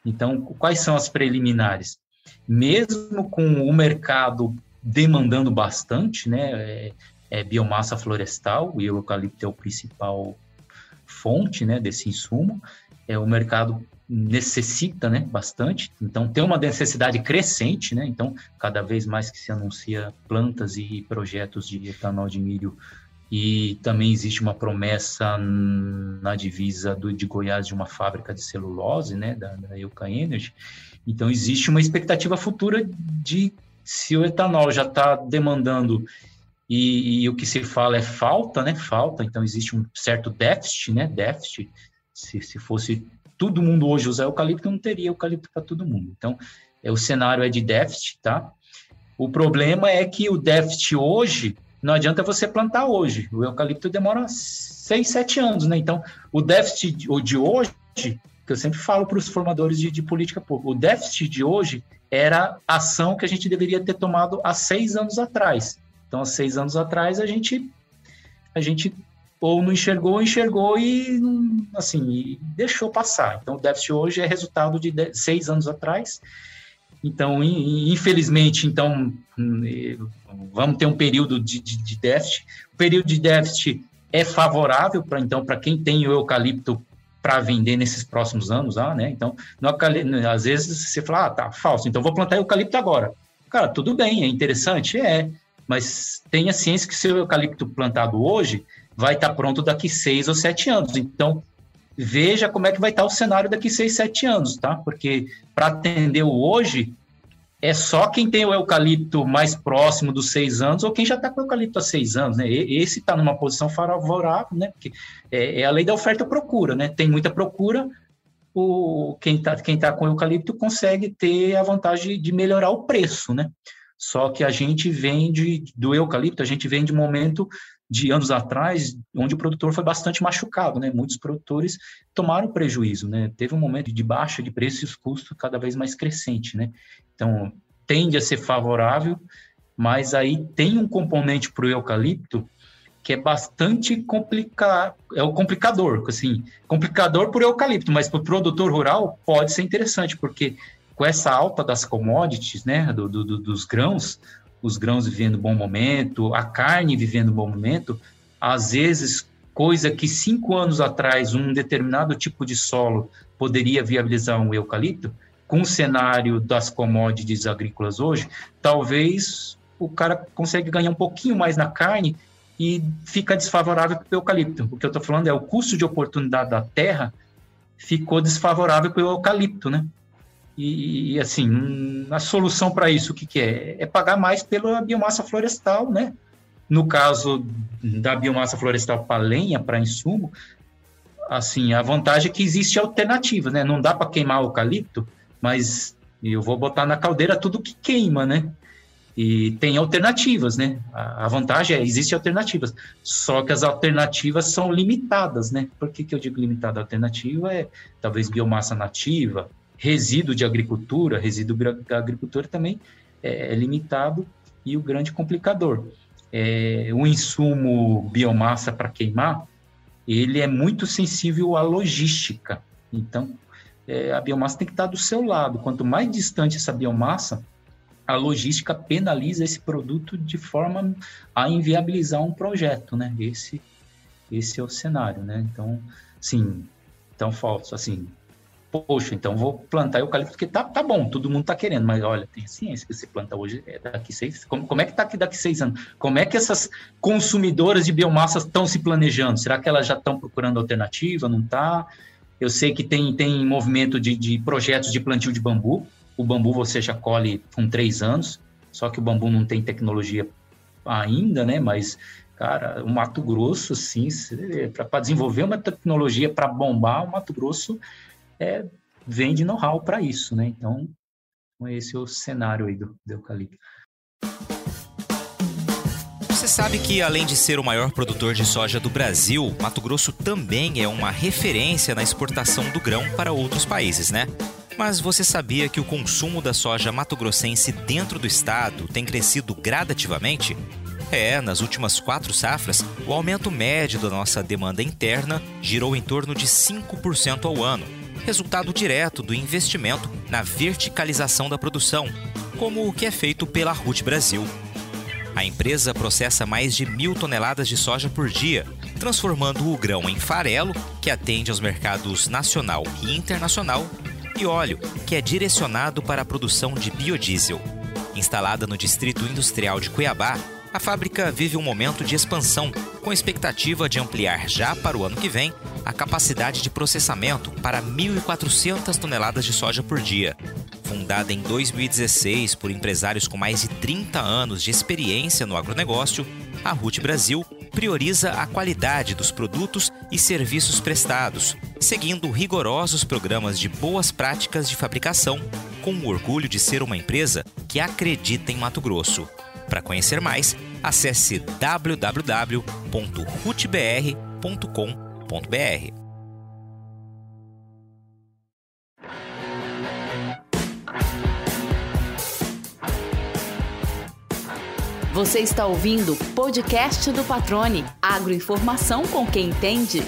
Então, quais são as preliminares? Mesmo com o mercado demandando bastante, né? É, é biomassa florestal, e o eucalipto é o principal fonte, né, desse insumo. É o mercado necessita, né, bastante. Então tem uma necessidade crescente, né? Então cada vez mais que se anuncia plantas e projetos de etanol de milho e também existe uma promessa na divisa do, de Goiás de uma fábrica de celulose, né, da, da Euca Energy. Então, existe uma expectativa futura de se o etanol já está demandando e, e, o que se fala é falta, né, falta, então existe um certo déficit, né, déficit, se, se fosse todo mundo hoje usa eucalipto, não teria eucalipto para todo mundo. Então, é, o cenário é de déficit, tá? O problema é que o déficit hoje, não adianta você plantar hoje. O eucalipto demora seis, sete anos, né? Então, o déficit de hoje, que eu sempre falo para os formadores de, de política pública, o déficit de hoje era ação que a gente deveria ter tomado há seis anos atrás. Então, há seis anos atrás, a gente, a gente ou não enxergou, enxergou e, assim, deixou passar. Então, o déficit hoje é resultado de seis anos atrás. Então, infelizmente, então, vamos ter um período de, de, de déficit. O período de déficit é favorável para então para quem tem o eucalipto para vender nesses próximos anos, ah, né? Então, no, às vezes você fala, ah, tá, falso, então vou plantar eucalipto agora. Cara, tudo bem, é interessante, é, mas tenha ciência que seu eucalipto plantado hoje vai estar tá pronto daqui seis ou sete anos. Então, veja como é que vai estar tá o cenário daqui seis, sete anos, tá? Porque para atender o hoje, é só quem tem o eucalipto mais próximo dos seis anos ou quem já está com o eucalipto há seis anos, né? Esse está numa posição favorável, né? Porque é, é, a lei da oferta e procura, né? Tem muita procura, o, quem está quem tá com eucalipto consegue ter a vantagem de melhorar o preço, né? Só que a gente vende do eucalipto, a gente vende um momento de anos atrás, onde o produtor foi bastante machucado, né? Muitos produtores tomaram prejuízo, né? Teve um momento de baixa de preço e os custos cada vez mais crescente, né? Então, tende a ser favorável, mas aí tem um componente para o eucalipto que é bastante complicado, é o complicador, assim, complicador por eucalipto, mas para o produtor rural pode ser interessante, porque com essa alta das commodities, né, do, do, dos grãos, os grãos vivendo bom momento, a carne vivendo bom momento, às vezes, coisa que cinco anos atrás um determinado tipo de solo poderia viabilizar um eucalipto, com o cenário das commodities agrícolas hoje, talvez o cara consiga ganhar um pouquinho mais na carne e fica desfavorável para o eucalipto. O que eu estou falando é o custo de oportunidade da terra ficou desfavorável para o eucalipto, né? E, e assim, a solução para isso, o que, que é? É pagar mais pela biomassa florestal, né? No caso da biomassa florestal para lenha, para insumo, assim, a vantagem é que existe alternativa, né? Não dá para queimar o eucalipto, mas eu vou botar na caldeira tudo que queima, né? E tem alternativas, né? A, vantagem é, existem alternativas, só que as alternativas são limitadas, né? Por que, que eu digo limitada? A alternativa é talvez biomassa nativa, resíduo de agricultura, resíduo da agricultura também é, é limitado e o grande complicador. É, o insumo biomassa para queimar, ele é muito sensível à logística. Então, é, a biomassa tem que estar do seu lado. Quanto mais distante essa biomassa, a logística penaliza esse produto de forma a inviabilizar um projeto, né? Esse, esse é o cenário, né? Então, sim, então falso, assim, poxa, então vou plantar eucalipto porque tá, tá bom, todo mundo tá querendo, mas olha, tem ciência que você planta hoje é daqui seis, como, como é que tá aqui daqui seis anos? Como é que essas consumidoras de biomassa estão se planejando? Será que elas já estão procurando alternativa? Não tá? Eu sei que tem, tem movimento de, de projetos de plantio de bambu. O bambu você já colhe com três anos, só que o bambu não tem tecnologia ainda, né? Mas, cara, o Mato Grosso, sim, para desenvolver uma tecnologia para bombar, o Mato Grosso é, vende know-how para isso, né? Então, esse é o cenário aí do, do eucalipto. Você sabe que, além de ser o maior produtor de soja do Brasil, Mato Grosso também é uma referência na exportação do grão para outros países, né? Mas você sabia que o consumo da soja mato-grossense dentro do estado tem crescido gradativamente? É, nas últimas quatro safras, o aumento médio da nossa demanda interna girou em torno de 5% ao ano, resultado direto do investimento na verticalização da produção, como o que é feito pela RUT Brasil. A empresa processa mais de mil toneladas de soja por dia, transformando o grão em farelo, que atende aos mercados nacional e internacional, e óleo, que é direcionado para a produção de biodiesel. Instalada no Distrito Industrial de Cuiabá, a fábrica vive um momento de expansão, com expectativa de ampliar já para o ano que vem a capacidade de processamento para 1.400 toneladas de soja por dia, Fundada em 2016 por empresários com mais de 30 anos de experiência no agronegócio, a RUT Brasil prioriza a qualidade dos produtos e serviços prestados, seguindo rigorosos programas de boas práticas de fabricação, com o orgulho de ser uma empresa que acredita em Mato Grosso. Para conhecer mais, acesse www.rutbr.com.br. Você está ouvindo o podcast do Patrone. Agroinformação com quem entende.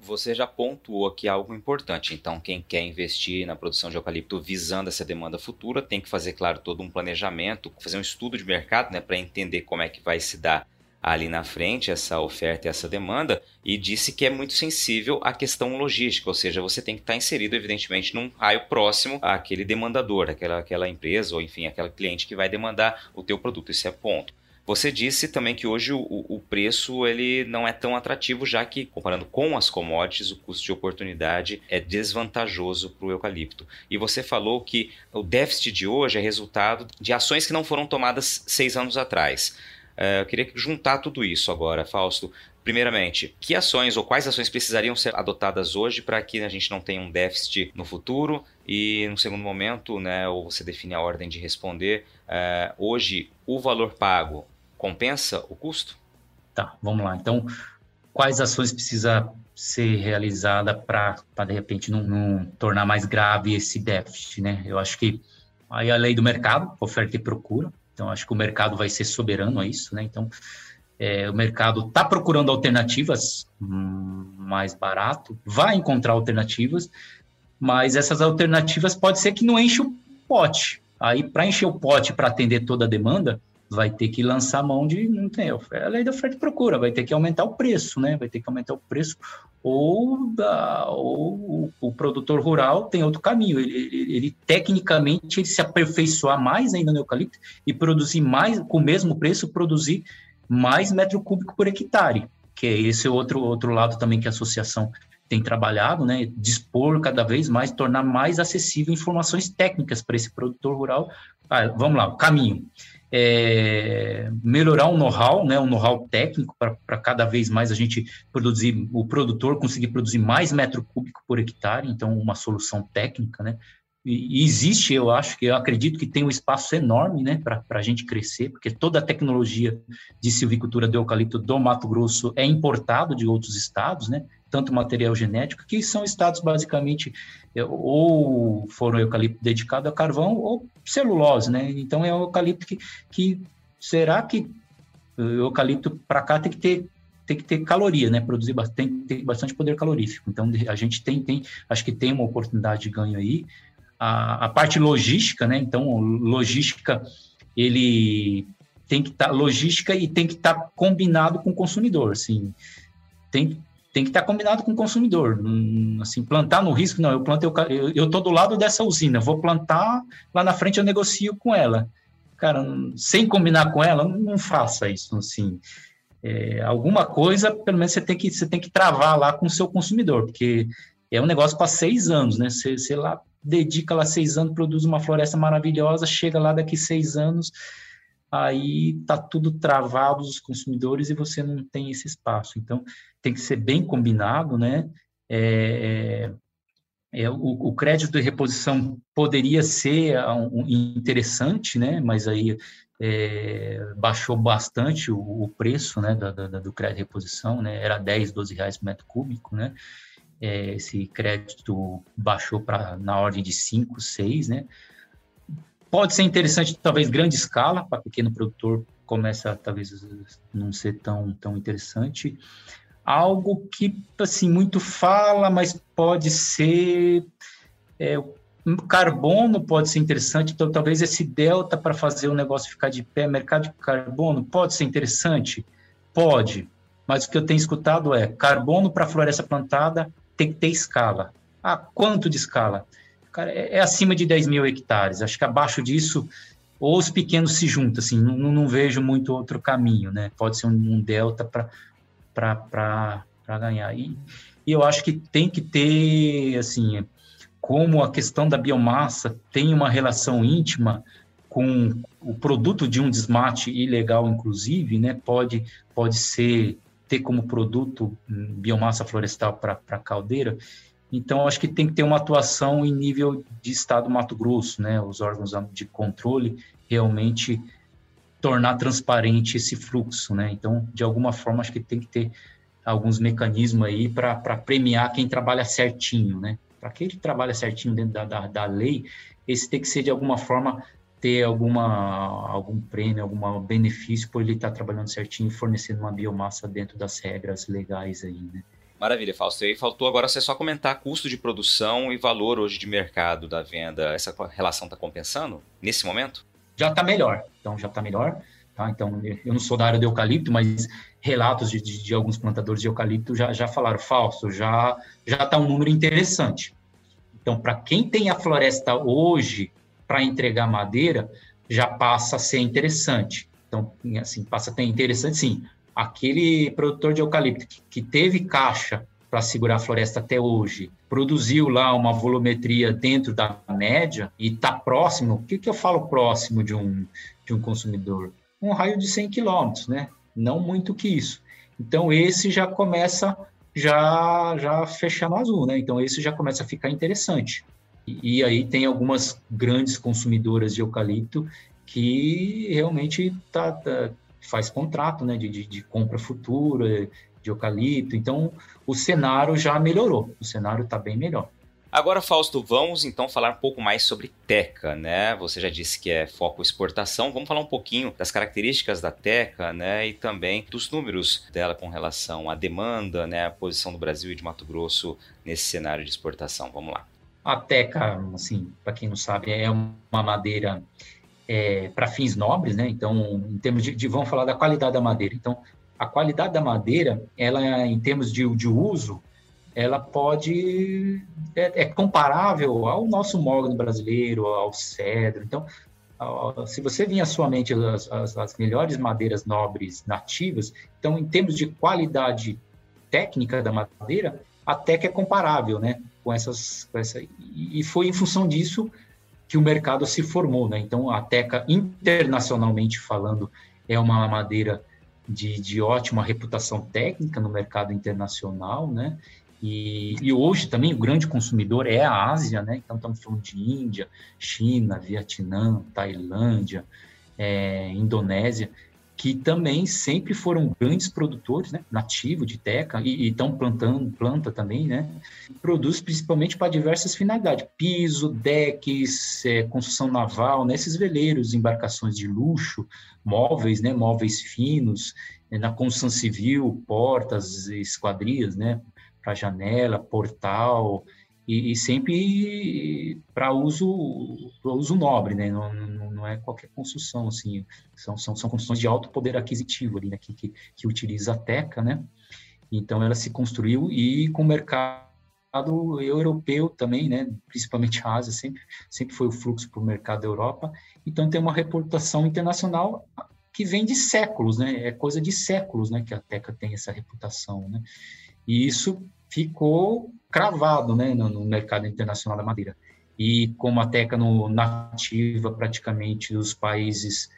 Você já pontuou aqui algo importante. Então, quem quer investir na produção de eucalipto visando essa demanda futura tem que fazer, claro, todo um planejamento, fazer um estudo de mercado né, para entender como é que vai se dar ali na frente essa oferta e essa demanda e disse que é muito sensível à questão logística, ou seja, você tem que estar inserido evidentemente num raio próximo àquele demandador, aquela, aquela empresa ou enfim, aquela cliente que vai demandar o teu produto, esse é ponto. Você disse também que hoje o, o preço ele não é tão atrativo, já que, comparando com as commodities, o custo de oportunidade é desvantajoso para o eucalipto. E você falou que o déficit de hoje é resultado de ações que não foram tomadas seis anos atrás. É, eu queria juntar tudo isso agora, Fausto. Primeiramente, que ações ou quais ações precisariam ser adotadas hoje para que a gente não tenha um déficit no futuro? E, no segundo momento, né, ou você define a ordem de responder, é, hoje o valor pago compensa o custo? Tá, vamos lá. Então, quais ações precisa ser realizada para, de repente, não, não, tornar mais grave esse déficit, né? Eu acho que aí a lei do mercado, oferta e procura, então, acho que o mercado vai ser soberano a isso, né? Então, é, o mercado está procurando alternativas mais barato, vai encontrar alternativas, mas essas alternativas pode ser que não enche o pote. Aí, para encher o pote para atender toda a demanda, vai ter que lançar mão de não tem a lei da oferta e procura, vai ter que aumentar o preço, né? Vai ter que aumentar o preço ou, da, ou o, produtor rural tem outro caminho. Ele, ele, ele, tecnicamente ele se aperfeiçoar mais ainda no eucalipto e produzir mais com o mesmo preço, produzir mais metro cúbico por hectare, que é esse outro outro lado também que a associação tem trabalhado, né, dispor cada vez mais, tornar mais acessível informações técnicas para esse produtor rural. Ah, vamos lá, o caminho é, melhorar o know-how, né, o know-how técnico para cada vez mais a gente produzir, o produtor conseguir produzir mais metro cúbico por hectare, então uma solução técnica, né, e, existe, eu acho que eu acredito que tem um espaço enorme, né, para a gente crescer, porque toda a tecnologia de silvicultura de eucalipto do Mato Grosso é importado de outros estados, né, tanto material genético, que são estados basicamente é, ou foram eucalipto dedicado a carvão ou celulose, né? Então é um eucalipto que, que será que o eucalipto para cá tem que ter tem que ter caloria, né? Produzir tem que ter bastante poder calorífico. Então a gente tem, tem acho que tem uma oportunidade de ganho aí. A, a parte logística, né? Então logística ele tem que estar tá, logística e tem que estar tá combinado com o consumidor, assim. Tem tem que estar combinado com o consumidor. Assim, plantar no risco, não, eu planto, eu, tô do lado dessa usina, vou plantar, lá na frente eu negocio com ela. Cara, sem combinar com ela, não faça isso, assim. É, alguma coisa, pelo menos você tem que você tem que travar lá com o seu consumidor, porque é um negócio para seis anos, né? Você, você lá dedica lá seis anos, produz uma floresta maravilhosa, chega lá daqui seis anos, aí tá tudo travado os consumidores e você não tem esse espaço. Então, tem que ser bem combinado, né? É, é, é o, o, crédito de reposição poderia ser um, um interessante, né? Mas aí é, baixou bastante o, o preço, né? Da, do crédito de reposição, né? Era 10, 12 reais por metro cúbico, né? É, esse crédito baixou para na ordem de 5, 6, né? Pode ser interessante, talvez, grande escala, para pequeno produtor começa talvez não ser tão, tão interessante. Algo que, assim, muito fala, mas pode ser... É, carbono pode ser interessante, então talvez esse delta para fazer o negócio ficar de pé, mercado de carbono, pode ser interessante? Pode, mas o que eu tenho escutado é carbono para floresta plantada tem que ter escala. Ah, quanto de escala? Cara, é, é, acima de 10 mil hectares. Acho que abaixo disso, ou os pequenos se juntam, assim, não, não vejo muito outro caminho, né? Pode ser um, um delta para ganhar. E, e eu acho que tem que ter, assim, como a questão da biomassa tem uma relação íntima com o produto de um desmate ilegal, inclusive, né, pode, pode ser ter como produto hum, biomassa florestal para caldeira. Então, acho que tem que ter uma atuação em nível de Estado Mato Grosso, né, os órgãos de controle realmente tornar transparente esse fluxo, né? Então, de alguma forma, acho que tem que ter alguns mecanismos aí para premiar quem trabalha certinho, né? Para quem trabalha certinho dentro da, da, da lei, esse tem que ser de alguma forma ter alguma algum prêmio, algum benefício por ele estar trabalhando certinho, fornecendo uma biomassa dentro das regras legais aí, né? Maravilha, Fausto. E aí faltou agora você só comentar custo de produção e valor hoje de mercado da venda. Essa relação está compensando nesse momento? Já está melhor. Então já está melhor. Tá? Então eu não sou da área do eucalipto, mas relatos de, de, de alguns plantadores de eucalipto já, já falaram, Fausto, já já está um número interessante. Então para quem tem a floresta hoje para entregar madeira, já passa a ser interessante. Então, assim, passa a ser interessante, sim. Aquele produtor de eucalipto que, que teve caixa para segurar a floresta até hoje, produziu lá uma volumetria dentro da média e está próximo, o que, que eu falo próximo de um, de um consumidor? Um raio de 100 quilômetros, né? Não muito que isso. Então, esse já começa já já fechando azul, né? Então, esse já começa a ficar interessante. E, aí tem algumas grandes consumidoras de eucalipto que realmente tá, tá faz contrato né, de, de, de, compra futura de eucalipto. Então, o cenário já melhorou, o cenário está bem melhor. Agora, Fausto, vamos então falar um pouco mais sobre Teca, né? Você já disse que é foco exportação. Vamos falar um pouquinho das características da Teca, né? E também dos números dela com relação à demanda, né? A posição do Brasil e de Mato Grosso nesse cenário de exportação. Vamos lá. A teca, assim, para quem não sabe, é uma madeira é, para fins nobres, né? Então, em termos de, de, vamos falar da qualidade da madeira. Então, a qualidade da madeira, ela, em termos de, de uso, ela pode é, é, comparável ao nosso mogno brasileiro, ao cedro. Então, se você vir à sua mente as, as, as melhores madeiras nobres nativas, então, em termos de qualidade técnica da madeira, a teca é comparável, né? com essas, com essa, e foi em função disso que o mercado se formou, né? Então a Teca internacionalmente falando é uma madeira de, de ótima reputação técnica no mercado internacional, né? E, e, hoje também o grande consumidor é a Ásia, né? Então estamos falando de Índia, China, Vietnã, Tailândia, é, Indonésia que também sempre foram grandes produtores, né, nativo de teca, e estão plantando planta também, né, produz principalmente para diversas finalidades, piso, decks, é, construção naval, nesses né, veleiros, embarcações de luxo, móveis, né, móveis finos, é, na construção civil, portas, esquadrias, né, para janela, portal, e, e sempre para uso, uso nobre, né? Não, não, não, é qualquer construção, assim, são, são, são construções de alto poder aquisitivo ali, né? Que, que, que utiliza a teca, né? Então ela se construiu e com o mercado europeu também, né? Principalmente a Ásia sempre sempre foi o fluxo para o mercado da Europa. Então tem uma reputação internacional que vem de séculos, né? É coisa de séculos, né? Que a Teca tem essa reputação, né? E isso ficou cravado né, no, no, mercado internacional da madeira. E como a teca nativa praticamente dos países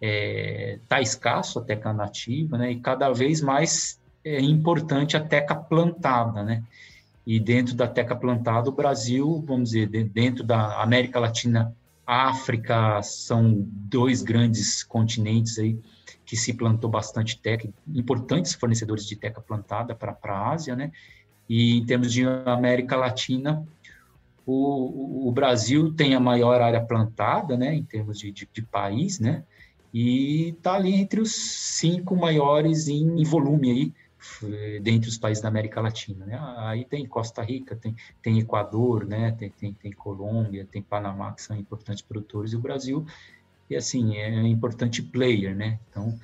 está é, tá escasso, a teca nativa, né, e cada vez mais é importante a teca plantada, né? E dentro da teca plantada, o Brasil, vamos dizer, dentro da América Latina, África, são dois grandes continentes aí que se plantou bastante teca, importantes fornecedores de teca plantada para a Ásia, né? E em termos de América Latina, o, o Brasil tem a maior área plantada, né, em termos de, de, de país, né, e está ali entre os cinco maiores em, em volume aí, dentre os países da América Latina, né? Aí tem Costa Rica, tem, tem Equador, né? Tem, tem, tem Colômbia, tem Panamá, que são importantes produtores, e o Brasil, e assim, é um importante player, né? Então,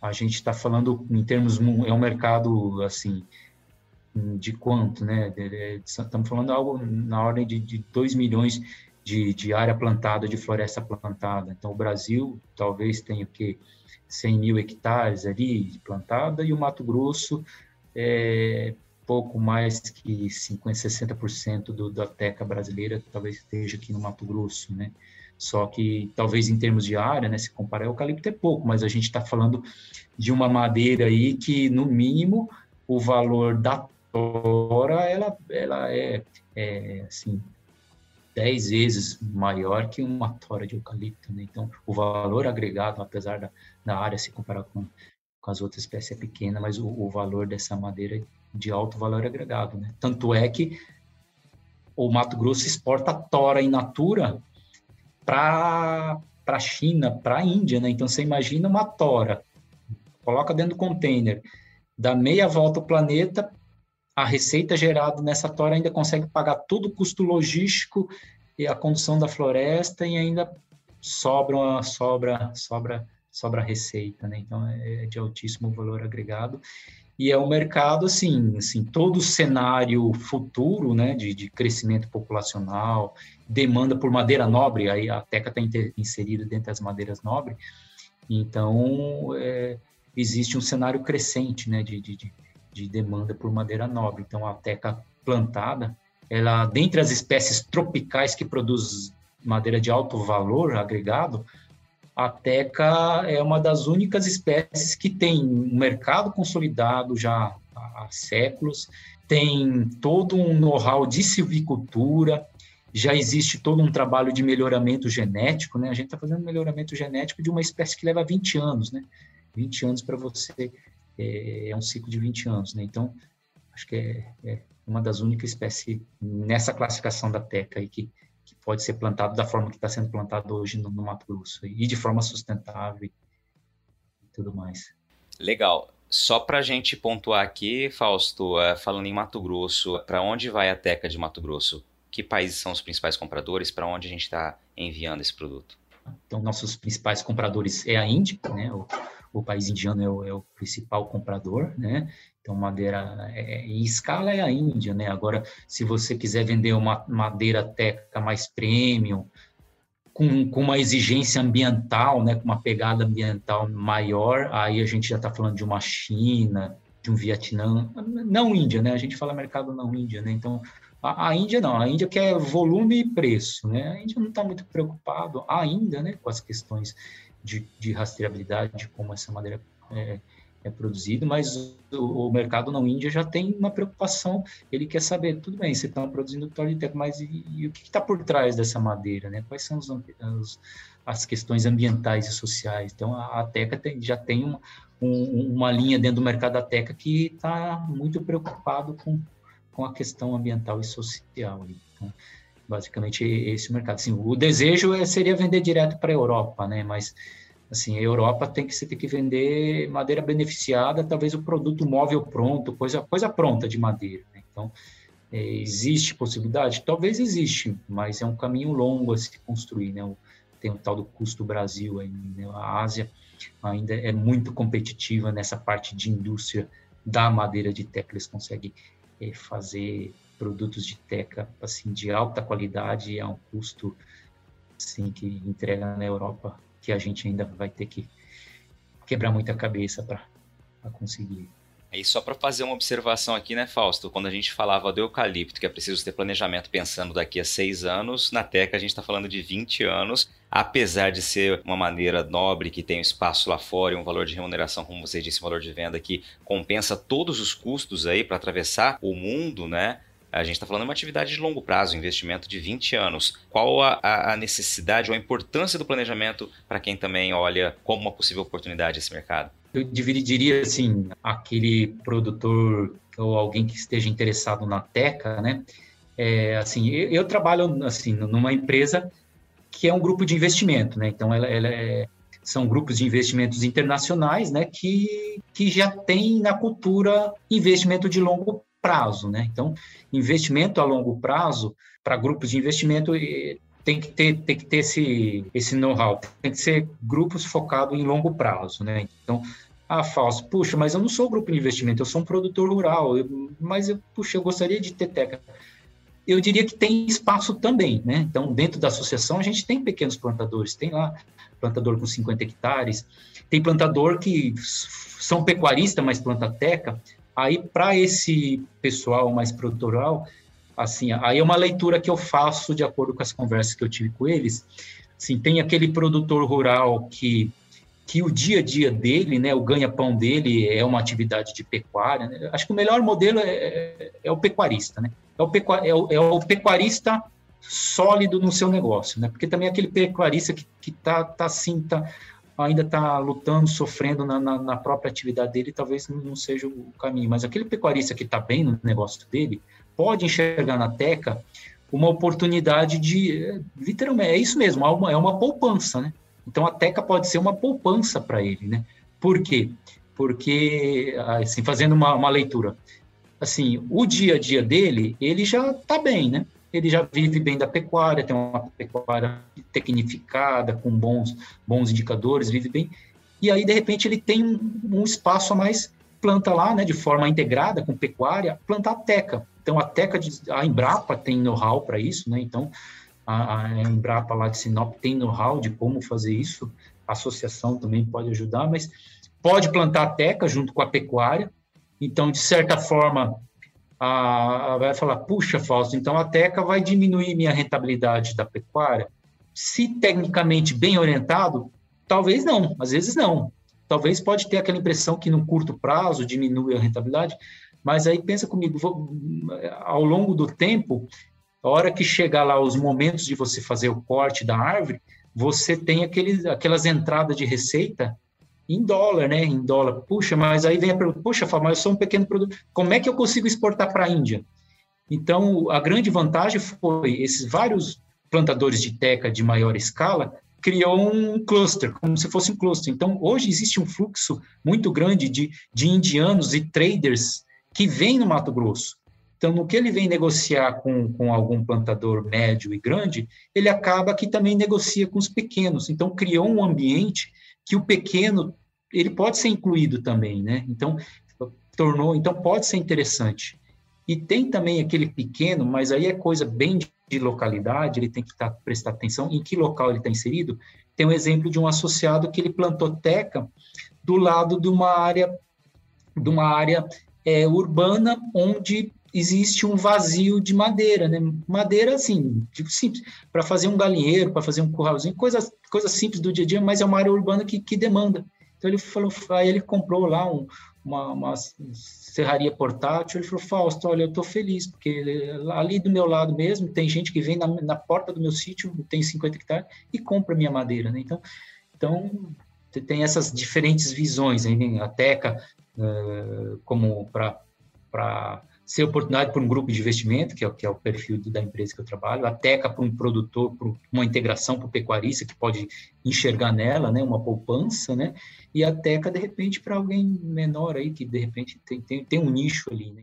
a gente está falando em termos, é um mercado, assim, de quanto, né? Estamos falando algo na ordem de, de 2 milhões de, de, área plantada, de floresta plantada. Então, o Brasil talvez tenha o quê? 100 mil hectares ali plantada, e o Mato Grosso é, pouco mais que 50, 60% do, da teca brasileira talvez esteja aqui no Mato Grosso, né? Só que talvez em termos de área, né, se comparar, o eucalipto é pouco, mas a gente está falando de uma madeira aí que, no mínimo, o valor da tora, ela, ela é, é assim, 10 vezes maior que uma tora de eucalipto, né? Então, o valor agregado, apesar da, da área se comparar com, com as outras espécies, é pequena, mas o, o valor dessa madeira é de alto valor agregado, né? Tanto é que o Mato Grosso exporta tora in natura para a China, para a Índia, né? Então você imagina uma tora, coloca dentro do container, dá meia volta ao planeta, a receita gerada nessa tora ainda consegue pagar todo o custo logístico e a condução da floresta e ainda sobra sobra sobra sobra receita, né? Então é de altíssimo valor agregado e é um mercado assim, assim todo o cenário futuro, né, de, de crescimento populacional, demanda por madeira nobre, aí a Teca está inserida dentro das madeiras nobres, então é, existe um cenário crescente, né, de, de, de demanda por madeira nobre. Então a Teca plantada, ela dentre as espécies tropicais que produz madeira de alto valor agregado, a teca é uma das únicas espécies que tem um mercado consolidado já há séculos, tem todo um know-how de silvicultura, já existe todo um trabalho de melhoramento genético, né? A gente está fazendo melhoramento genético de uma espécie que leva 20 anos, né? 20 anos para você é, é, um ciclo de 20 anos, né? Então, acho que é, é uma das únicas espécies nessa classificação da teca aí que que pode ser plantado da forma que está sendo plantado hoje no, no Mato Grosso e de forma sustentável e tudo mais. Legal. Só para a gente pontuar aqui, Fausto, é, falando em Mato Grosso, para onde vai a Teca de Mato Grosso? Que países são os principais compradores? Para onde a gente está enviando esse produto? Então, nossos principais compradores é a Índia, né? O, o país indiano é o, é o, principal comprador, né? Então, madeira é, em escala é a Índia, né? Agora, se você quiser vender uma madeira teca mais premium, com, com uma exigência ambiental, né? Com uma pegada ambiental maior, aí a gente já está falando de uma China, de um Vietnã, não Índia, né? A gente fala mercado não Índia, né? Então, a, a, Índia não, a Índia quer volume e preço, né? A Índia não está muito preocupado ainda, né, com as questões de, de rastreabilidade, de como essa madeira é, é produzida, mas o, o, mercado não Índia já tem uma preocupação, ele quer saber, tudo bem, você está produzindo Tolitec, mas e, e o que está por trás dessa madeira, né? Quais são os, os, as questões ambientais e sociais? Então, a, a Teca tem, já tem uma, um, uma linha dentro do mercado da Teca que está muito preocupado com com a questão ambiental e social. Então, basicamente esse mercado. Assim, o desejo é, seria vender direto para a Europa, né? Mas assim, a Europa tem que você tem que vender madeira beneficiada, talvez o produto móvel pronto, coisa coisa pronta de madeira. Né? Então é, existe possibilidade, talvez existe, mas é um caminho longo a se construir, né? Tem o tal do custo Brasil aí, né? A Ásia ainda é muito competitiva nessa parte de indústria da madeira de teca, eles conseguem é, fazer produtos de teca assim de alta qualidade a um custo assim que entrega na Europa que a gente ainda vai ter que quebrar muita cabeça para conseguir. E só para fazer uma observação aqui, né, Fausto? Quando a gente falava do eucalipto, que é preciso ter planejamento pensando daqui a seis anos, na Teca a gente está falando de 20 anos, apesar de ser uma maneira nobre que tem um espaço lá fora e um valor de remuneração, como você disse, um valor de venda que compensa todos os custos aí para atravessar o mundo, né? A gente está falando de uma atividade de longo prazo, investimento de 20 anos. Qual a, a necessidade ou a importância do planejamento para quem também olha como uma possível oportunidade esse mercado? eu dividiria assim aquele produtor ou alguém que esteja interessado na teca, né? É, assim, eu, eu, trabalho assim numa empresa que é um grupo de investimento, né? Então ela, ela é, são grupos de investimentos internacionais, né? Que que já tem na cultura investimento de longo prazo, né? Então investimento a longo prazo para grupos de investimento tem que ter, tem que ter esse, esse know-how, tem que ser grupos focados em longo prazo, né? Então, ah, falso, puxa, mas eu não sou grupo de investimento, eu sou um produtor rural, eu, mas eu, puxa, eu gostaria de ter teca. Eu diria que tem espaço também, né? Então, dentro da associação, a gente tem pequenos plantadores, tem lá plantador com 50 hectares, tem plantador que são pecuaristas, mas planta teca, Aí, para esse pessoal mais produtoral, assim, aí é uma leitura que eu faço de acordo com as conversas que eu tive com eles. Assim, tem aquele produtor rural que que o dia a dia dele, né, o ganha-pão dele é uma atividade de pecuária. Né? Acho que o melhor modelo é, é, é o pecuarista, né? É o, pecu, é, o, é o, pecuarista sólido no seu negócio, né? Porque também é aquele pecuarista que, que tá, tá assim, tá, ainda está lutando, sofrendo na, na, na, própria atividade dele, talvez não seja o caminho. Mas aquele pecuarista que está bem no negócio dele pode enxergar na Teca uma oportunidade de, literalmente, é isso mesmo, é uma, é uma poupança, né? Então a Teca pode ser uma poupança para ele, né? Por quê? Porque, assim, fazendo uma, uma leitura, assim, o dia a dia dele, ele já está bem, né? Ele já vive bem da pecuária, tem uma pecuária tecnificada, com bons, bons indicadores, vive bem. E aí, de repente, ele tem um, um espaço a mais, planta lá, né, de forma integrada com pecuária, plantar teca. Então, a teca, de, a Embrapa tem know-how para isso, né? Então, a, a Embrapa lá de Sinop tem know-how de como fazer isso, a associação também pode ajudar, mas pode plantar a teca junto com a pecuária, então, de certa forma, a, vai falar, puxa, Fausto, então a teca vai diminuir minha rentabilidade da pecuária? Se tecnicamente bem orientado, talvez não, às vezes não. Talvez pode ter aquela impressão que no curto prazo diminui a rentabilidade, mas aí pensa comigo, ao longo do tempo, a hora que chegar lá os momentos de você fazer o corte da árvore, você tem aqueles, aquelas entradas de receita em dólar, né? Em dólar. Puxa, mas aí vem a pergunta, puxa, Fábio, eu sou um pequeno produto, como é que eu consigo exportar para a Índia? Então, a grande vantagem foi esses vários plantadores de teca de maior escala criou um cluster, como se fosse um cluster. Então, hoje existe um fluxo muito grande de, de indianos e traders que vêm no Mato Grosso. Então, no que ele vem negociar com, com algum plantador médio e grande, ele acaba que também negocia com os pequenos. Então, criou um ambiente que o pequeno ele pode ser incluído também, né? Então, tornou, então pode ser interessante. E tem também aquele pequeno, mas aí é coisa bem de localidade, ele tem que tá, prestar atenção em que local ele está inserido. Tem um exemplo de um associado que ele plantou teca do lado de uma área, de uma área é, urbana onde existe um vazio de madeira, né? Madeira, assim, tipo simples, para fazer um galinheiro, para fazer um curralzinho, coisas, coisas simples do dia a dia, mas é uma área urbana que, que demanda. Então ele falou, aí ele comprou lá um, uma, uma, serraria portátil, ele falou, Fausto, olha, eu estou feliz, porque ali do meu lado mesmo tem gente que vem na, na porta do meu sítio, tem 50 hectares, e compra minha madeira, né? Então, então tem essas diferentes visões, hein? a Teca uh, como para ser oportunidade para um grupo de investimento, que é, que é o perfil da empresa que eu trabalho, a Teca para um produtor, para uma integração para o pecuarista que pode enxergar nela, né, uma poupança, né, e a Teca, de repente, para alguém menor aí, que de repente tem, tem, tem um nicho ali, né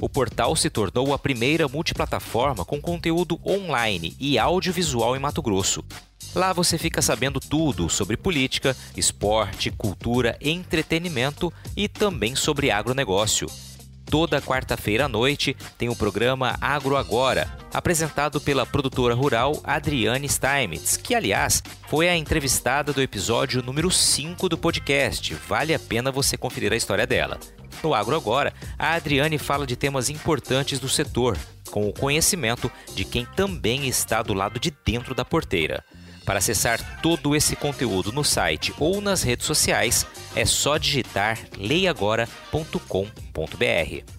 O portal se tornou a primeira multiplataforma com conteúdo online e audiovisual em Mato Grosso. Lá você fica sabendo tudo sobre política, esporte, cultura, entretenimento e também sobre agronegócio. Toda quarta-feira à noite tem o programa Agro Agora, apresentado pela produtora rural Adriane Steinmetz, que, aliás, foi a entrevistada do episódio número 5 do podcast. Vale a pena você conferir a história dela. No Agro Agora, a Adriane fala de temas importantes do setor, com o conhecimento de quem também está do lado de dentro da porteira. Para acessar todo esse conteúdo no site ou nas redes sociais, é só digitar leiagora.com.br.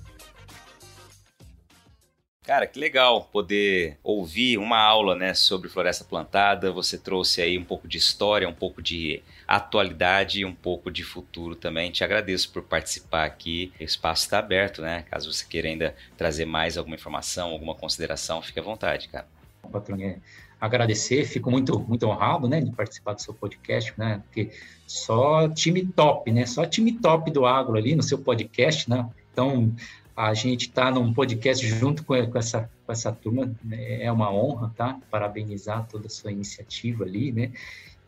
Cara, que legal poder ouvir uma aula né, sobre floresta plantada. Você trouxe aí um pouco de história, um pouco de atualidade e um pouco de futuro também. Te agradeço por participar aqui. O espaço está aberto, né? Caso você queira ainda trazer mais alguma informação, alguma consideração, fique à vontade, cara. Patrão, é agradecer, fico muito, muito honrado, né, de participar do seu podcast, né, porque só time top, né, só time top do agro ali no seu podcast, né, então a gente está num podcast junto com, essa, com essa turma, né? é uma honra, tá? Parabenizar toda a sua iniciativa ali, né?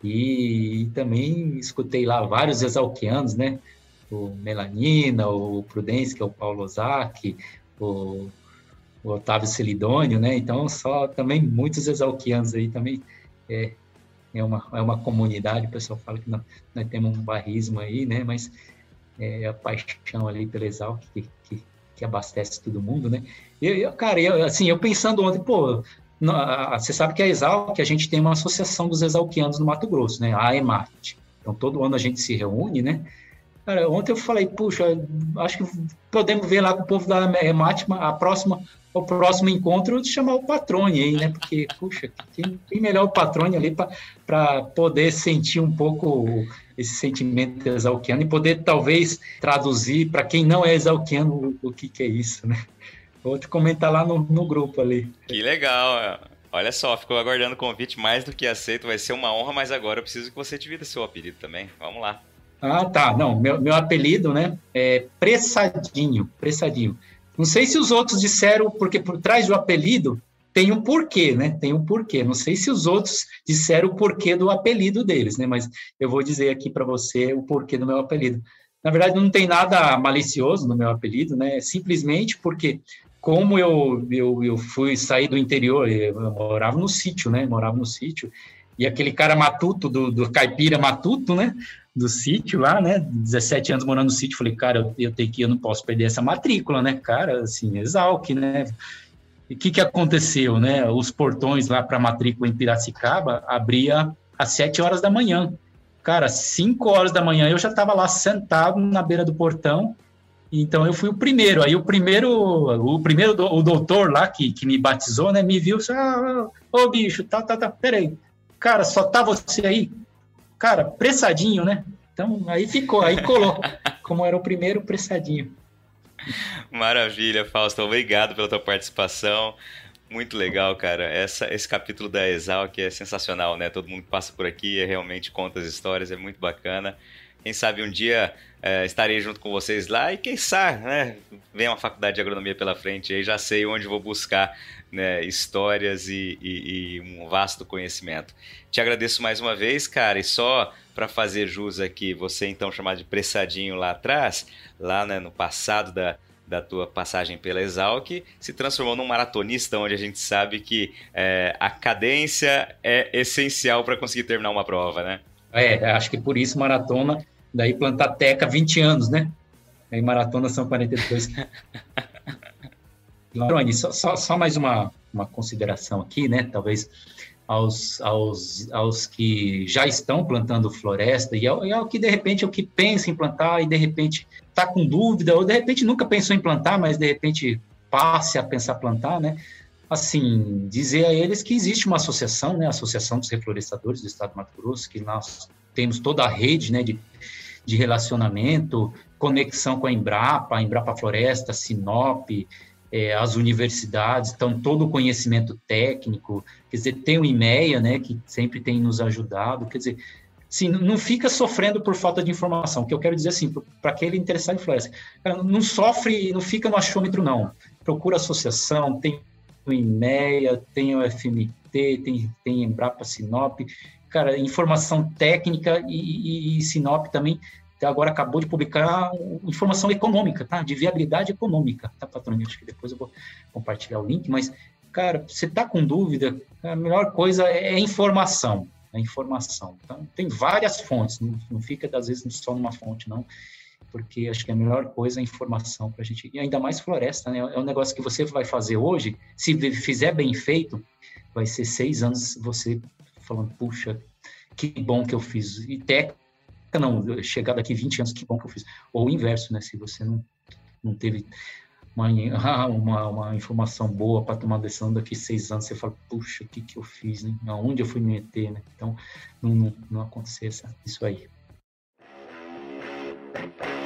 E, e também escutei lá vários exalquianos, né? O Melanina, o Prudência, que é o Paulo Ozaki, o, o Otávio Celidônio, né? Então, só também muitos exalquianos aí também. É, é, uma, é uma comunidade, o pessoal fala que nós, nós temos um barrismo aí, né? Mas é a paixão ali pela Exalc que, que, abastece todo mundo, né? Eu, eu cara, eu, assim, eu pensando ontem, pô, você sabe que a Exalc, a gente tem uma associação dos exalquianos no Mato Grosso, né? A EMAT. Então, todo ano a gente se reúne, né? Cara, ontem eu falei, puxa, acho que podemos ver lá com o povo da EMAT a próxima, o próximo encontro de chamar o Patrone aí, né? Porque, puxa, quem, melhor o Patrone ali para poder sentir um pouco esse sentimento exalquiano e poder talvez traduzir para quem não é exalquiano o, o que, que é isso, né? Vou te comentar lá no, no grupo ali. Que legal, Olha só, ficou aguardando o convite mais do que aceito, vai ser uma honra, mas agora eu preciso que você divida seu apelido também. Vamos lá. Ah, tá. Não, meu, meu apelido, né, é Pressadinho, Pressadinho. Não sei se os outros disseram, porque por trás do apelido tem um porquê, né? Tem um porquê. Não sei se os outros disseram o porquê do apelido deles, né? Mas eu vou dizer aqui para você o porquê do meu apelido. Na verdade, não tem nada malicioso no meu apelido, né? É simplesmente porque, como eu, eu, eu fui sair do interior, eu morava no sítio, né? Morava no sítio, e aquele cara matuto, do, do caipira matuto, né? Do sítio lá, né? 17 anos morando no sítio, falei, cara, eu, eu tenho que, eu não posso perder essa matrícula, né? Cara, assim, exalque, né? o que, que aconteceu, né? Os portões lá para matrícula em Piracicaba abria às 7 horas da manhã. Cara, 5 horas da manhã eu já estava lá sentado na beira do portão. Então eu fui o primeiro. Aí o primeiro, o primeiro o doutor lá que, que me batizou, né, me viu, ah, ô bicho, tá, tá, tá, peraí. Cara, só tá você aí? Cara, pressadinho, né? Então aí ficou, aí colou. Como era o primeiro pressadinho. Maravilha, Fausto. Obrigado pela tua participação. Muito legal, cara. Essa, esse capítulo da Exalc é sensacional, né? Todo mundo que passa por aqui é realmente conta as histórias, é muito bacana. Quem sabe um dia é, estarei junto com vocês lá e quem sabe, né? Vem uma faculdade de agronomia pela frente aí, já sei onde vou buscar né, histórias e, e, e um vasto conhecimento. Te agradeço mais uma vez, cara, e só para fazer jus aqui, você então chamado de pressadinho lá atrás, lá né, no passado da, da tua passagem pela Exalc, se transformou num maratonista, onde a gente sabe que é, a cadência é essencial para conseguir terminar uma prova, né? É, acho que por isso maratona, daí plantar teca 20 anos, né? Aí maratona são 42. Rony, só, só, só mais uma, uma consideração aqui, né? Talvez aos, aos, aos que já estão plantando floresta e ao, e ao que de repente é o que pensa em plantar e de repente está com dúvida ou de repente nunca pensou em plantar, mas de repente passe a pensar plantar, né? Assim, dizer a eles que existe uma associação, né? A Associação dos Reflorestadores do Estado do Mato Grosso, que nós temos toda a rede, né? De, de relacionamento, conexão com a Embrapa, a Embrapa Floresta, Sinop, é, as universidades, então todo o conhecimento técnico, quer dizer, tem o IMEA, né, que sempre tem nos ajudado, quer dizer, sim, não fica sofrendo por falta de informação, que eu quero dizer assim, para aquele interessado em floresta, não sofre, não fica no achômetro não, procura associação, tem o IMEA, tem o FMT, tem, tem Embrapa Sinop, cara, informação técnica e, e, e Sinop também agora acabou de publicar informação econômica, tá? De viabilidade econômica, tá, patrônio? Acho que depois eu vou compartilhar o link, mas, cara, você tá com dúvida, a melhor coisa é informação, é informação. Então, tem várias fontes, não, não fica, às vezes, só numa fonte, não, porque acho que a melhor coisa é informação para a gente, e ainda mais floresta, né? É um negócio que você vai fazer hoje, se fizer bem feito, vai ser seis anos você falando, puxa, que bom que eu fiz. E técnica não, chegar daqui 20 anos, que bom que eu fiz. Ou o inverso, né? Se você não, não teve uma, uma, uma informação boa para tomar decisão daqui seis anos, você fala, puxa, o que, que eu fiz, né? Aonde eu fui me meter, né? Então, não, não, não acontecer isso aí.